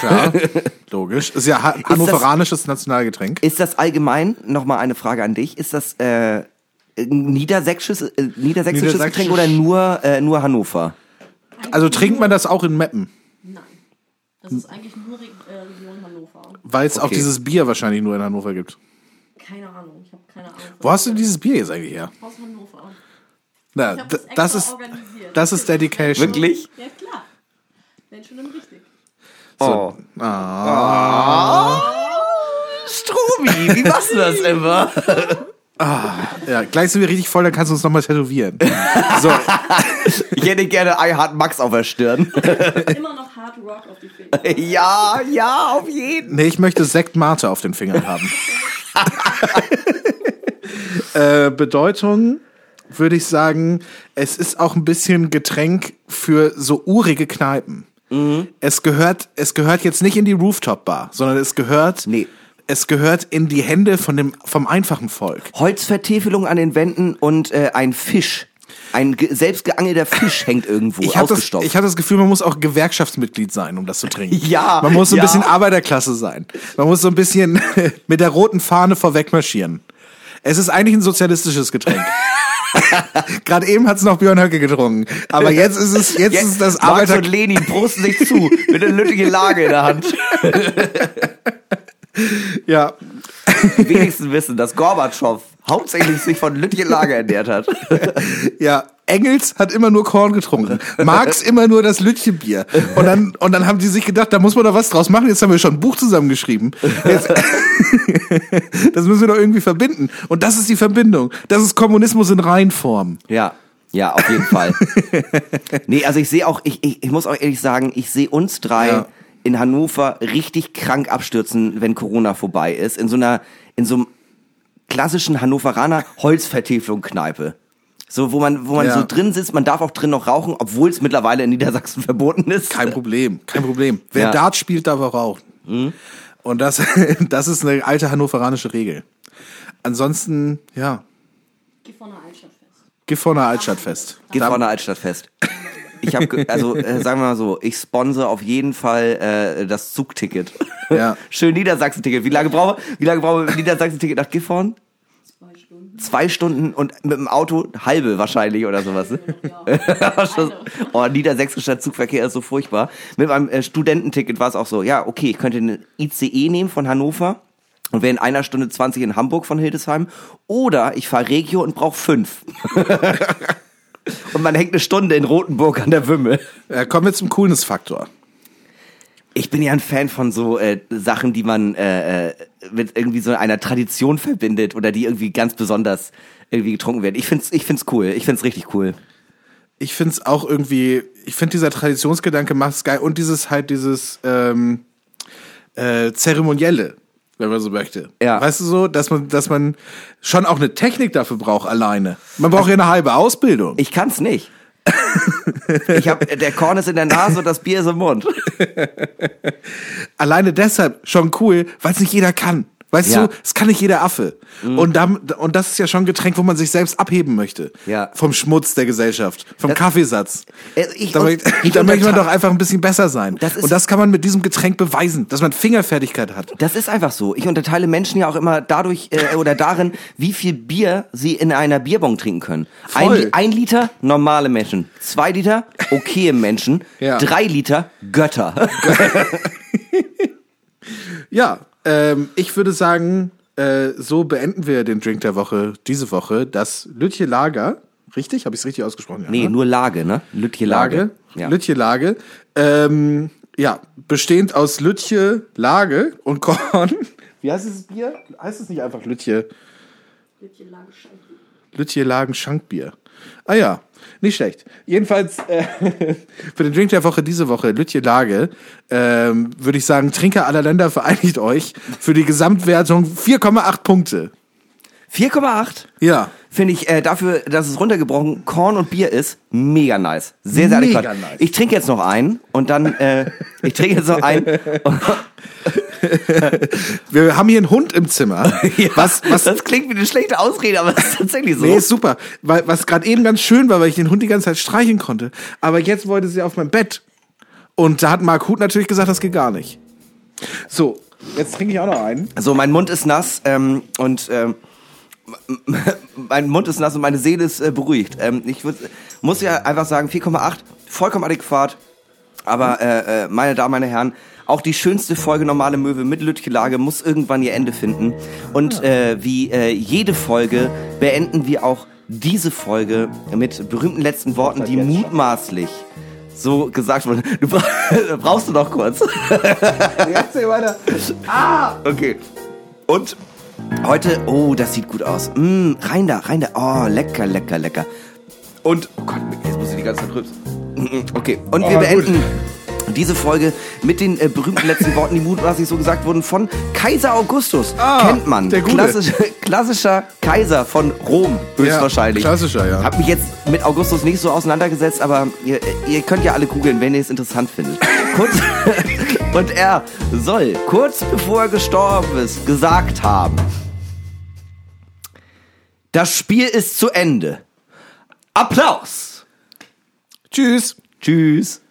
Klar, logisch. Ist ja ha hannoveranisches Nationalgetränk. Ist das allgemein, nochmal eine Frage an dich, ist das äh, niedersächsisches, äh, niedersächsisches Niedersächsisch- Getränk oder nur, äh, nur Hannover? Also trinkt man das auch in Meppen? Nein. Das ist eigentlich nur äh, Region Hannover. Weil es auch Okay. dieses Bier wahrscheinlich nur in Hannover gibt. Keine Ahnung. Ich habe keine Ahnung. Wo hast du dieses Bier jetzt eigentlich her? Aus Hannover. Na, das, das ist, das ist Dedication. Wirklich? Ja, klar. Wenn schon dann richtig. Oh. Ah. Strumi, wie machst du das immer? Ja, gleich sind wir richtig voll, dann kannst du uns nochmal tätowieren. So, Ich hätte gerne I Heart Max auf der Stirn. Immer noch Hard Rock auf die Finger. ja, ja, auf jeden. nee, ich möchte Sekt Mate auf den Fingern haben. äh, Bedeutung würde ich sagen, es ist auch ein bisschen Getränk für so urige Kneipen. Es gehört, es gehört jetzt nicht in die Rooftop Bar, sondern es gehört, Nee. es gehört in die Hände von dem, vom einfachen Volk. Holzvertäfelung an den Wänden und äh, ein Fisch. Ein ge selbst geangelter Fisch hängt irgendwo Ich habe das, ausgestopft. ich hab das Gefühl, man muss auch Gewerkschaftsmitglied sein, um das zu trinken. Ja, Man muss so ein ja. bisschen Arbeiterklasse sein. Man muss so ein bisschen mit der roten Fahne vorweg marschieren. Es ist eigentlich ein sozialistisches Getränk. Gerade eben hat's noch Björn Höcke getrunken. Aber jetzt ist es, jetzt, ist es das Marx Arbeiter... und Lenin prosten sich zu mit einer lüttigen Lage in der Hand. Ja, Die wenigsten wissen, dass Gorbatschow hauptsächlich sich von lüttigen Lage ernährt hat. ja. Engels hat immer nur Korn getrunken. Marx immer nur das Lütchenbier. Und dann, und dann haben die sich gedacht, da muss man doch was draus machen. Jetzt haben wir schon ein Buch zusammengeschrieben. Jetzt, das müssen wir doch irgendwie verbinden. Und das ist die Verbindung. Das ist Kommunismus in Reinform. Ja, ja, auf jeden Fall. nee, also ich sehe auch, ich, ich, ich muss auch ehrlich sagen, ich sehe uns drei Ja. in Hannover richtig krank abstürzen, wenn Corona vorbei ist. In so einer, in so einem klassischen Hannoveraner Holzvertäfelung-Kneipe. So, wo man, wo man Ja. so drin sitzt, man darf auch drin noch rauchen, obwohl es mittlerweile in Niedersachsen verboten ist. Kein Problem, kein Problem. Wer Ja. Dart spielt, darf auch rauchen. Und das, das ist eine alte hannoveranische Regel. Ansonsten, ja, Geh von der Altstadt fest. Gifhorner Altstadtfest. Geht Da- vorne Altstadtfest. Ich habe, also äh, sagen wir mal so, ich sponsor auf jeden Fall äh, das Zugticket. Ja. Schön Niedersachsen-Ticket. Wie lange brauche wie lange brauche Niedersachsen-Ticket nach Gifhorn? Zwei Stunden. Zwei Stunden und mit dem Auto halbe wahrscheinlich oder sowas. ne? Ja. Oh, niedersächsischer Zugverkehr ist so furchtbar. Mit meinem äh, Studententicket war es auch so, ja, okay, ich könnte eine ICE nehmen von Hannover und wäre in einer Stunde 20 in Hamburg von Hildesheim. Oder ich fahre Regio und brauche fünf. und man hängt eine Stunde in Rothenburg an der Wümme. Ja, kommen wir zum Coolness-Faktor. Ich bin ja ein Fan von so äh, Sachen, die man äh, äh, mit irgendwie so einer Tradition verbindet oder die irgendwie ganz besonders irgendwie getrunken werden. Ich find's, ich find's cool. Ich find's richtig cool. Ich finde es auch irgendwie, ich finde dieser Traditionsgedanke macht's geil und dieses halt dieses ähm, äh, Zeremonielle, wenn man so möchte. Ja. Weißt du so, dass man, dass man schon auch eine Technik dafür braucht alleine. Man braucht ja eine halbe Ausbildung. Ich kann's nicht. ich hab, der Korn ist in der Nase und das Bier ist im Mund. Alleine deshalb schon cool, weil es nicht jeder kann. Weißt Ja. du, es kann nicht jeder Affe. Und, dann, und das ist ja schon ein Getränk, wo man sich selbst abheben möchte. Ja. Vom Schmutz der Gesellschaft, vom Das- Kaffeesatz. Äh, ich- da möchte, ich da möchte man doch einfach ein bisschen besser sein. Das ist- und das kann man mit diesem Getränk beweisen, dass man Fingerfertigkeit hat. Das ist einfach so. Ich unterteile Menschen ja auch immer dadurch äh, oder darin, wie viel Bier sie in einer Bierbong trinken können. Ein, ein Liter normale Menschen, zwei Liter okaye Menschen, Ja. drei Liter Götter. Ja, ähm, ich würde sagen, äh, so beenden wir den Drink der Woche diese Woche. Das Lütje Lager, richtig? Habe ich es richtig ausgesprochen? Ja, nee, ne? nur Lage, ne? Lütje Lage. Lage. Ja. Lütje Lage. Ähm, ja, bestehend aus Lütje Lage und Korn. Wie heißt das Bier? Heißt es nicht einfach Lütje? Lütje Lagen Schankbier. Ah ja, nicht schlecht. Jedenfalls äh, für den Drink der Woche diese Woche, Lütje Lage, ähm, würde ich sagen, Trinker aller Länder vereinigt euch für die Gesamtwertung 4,8 Punkte. 4,8 Ja. finde ich äh, dafür, dass es runtergebrochen Korn und Bier ist, mega nice. Sehr, sehr Mega adäquat. nice. Ich trinke jetzt noch einen und dann, äh, ich trinke jetzt noch einen. Wir haben hier einen Hund im Zimmer. ja, was, was, das klingt wie eine schlechte Ausrede, aber es ist tatsächlich so. Nee, ist super. Weil, was gerade eben ganz schön war, weil ich den Hund die ganze Zeit streichen konnte. Aber jetzt wollte sie auf mein Bett. Und da hat Mark Huth natürlich gesagt, das geht gar nicht. So, jetzt trinke ich auch noch einen. So, mein Mund ist nass ähm, und ähm, mein Mund ist nass und meine Seele ist äh, beruhigt. Ähm, ich würd, muss ja einfach sagen, 4,8, vollkommen adäquat. Aber äh, äh, meine Damen, meine Herren, auch die schönste Folge Normale Möwe mit Lütchelage muss irgendwann ihr Ende finden. Und äh, wie äh, jede Folge beenden wir auch diese Folge mit berühmten letzten Worten, die mutmaßlich so gesagt wurden. Du bra brauchst du noch kurz. Erzähl weiter. Okay. Und heute, oh, das sieht gut aus. Mm, rein da, rein da. Oh, lecker, lecker, lecker. Und, oh Gott, jetzt muss ich die ganze Zeit rübsen. Mm, Okay, und wir Oh, beenden diese Folge mit den äh, berühmten letzten Worten, die mutmaßlich so gesagt wurden, von Kaiser Augustus. Ah, Kennt man. der Gute. Klassisch, klassischer Kaiser von Rom, höchstwahrscheinlich. klassischer, ja. Hab mich jetzt mit Augustus nicht so auseinandergesetzt, aber ihr, ihr könnt ja alle googeln, wenn ihr es interessant findet. Kurz, und er soll, kurz bevor er gestorben ist, gesagt haben, das Spiel ist zu Ende. Applaus! Tschüss. Tschüss.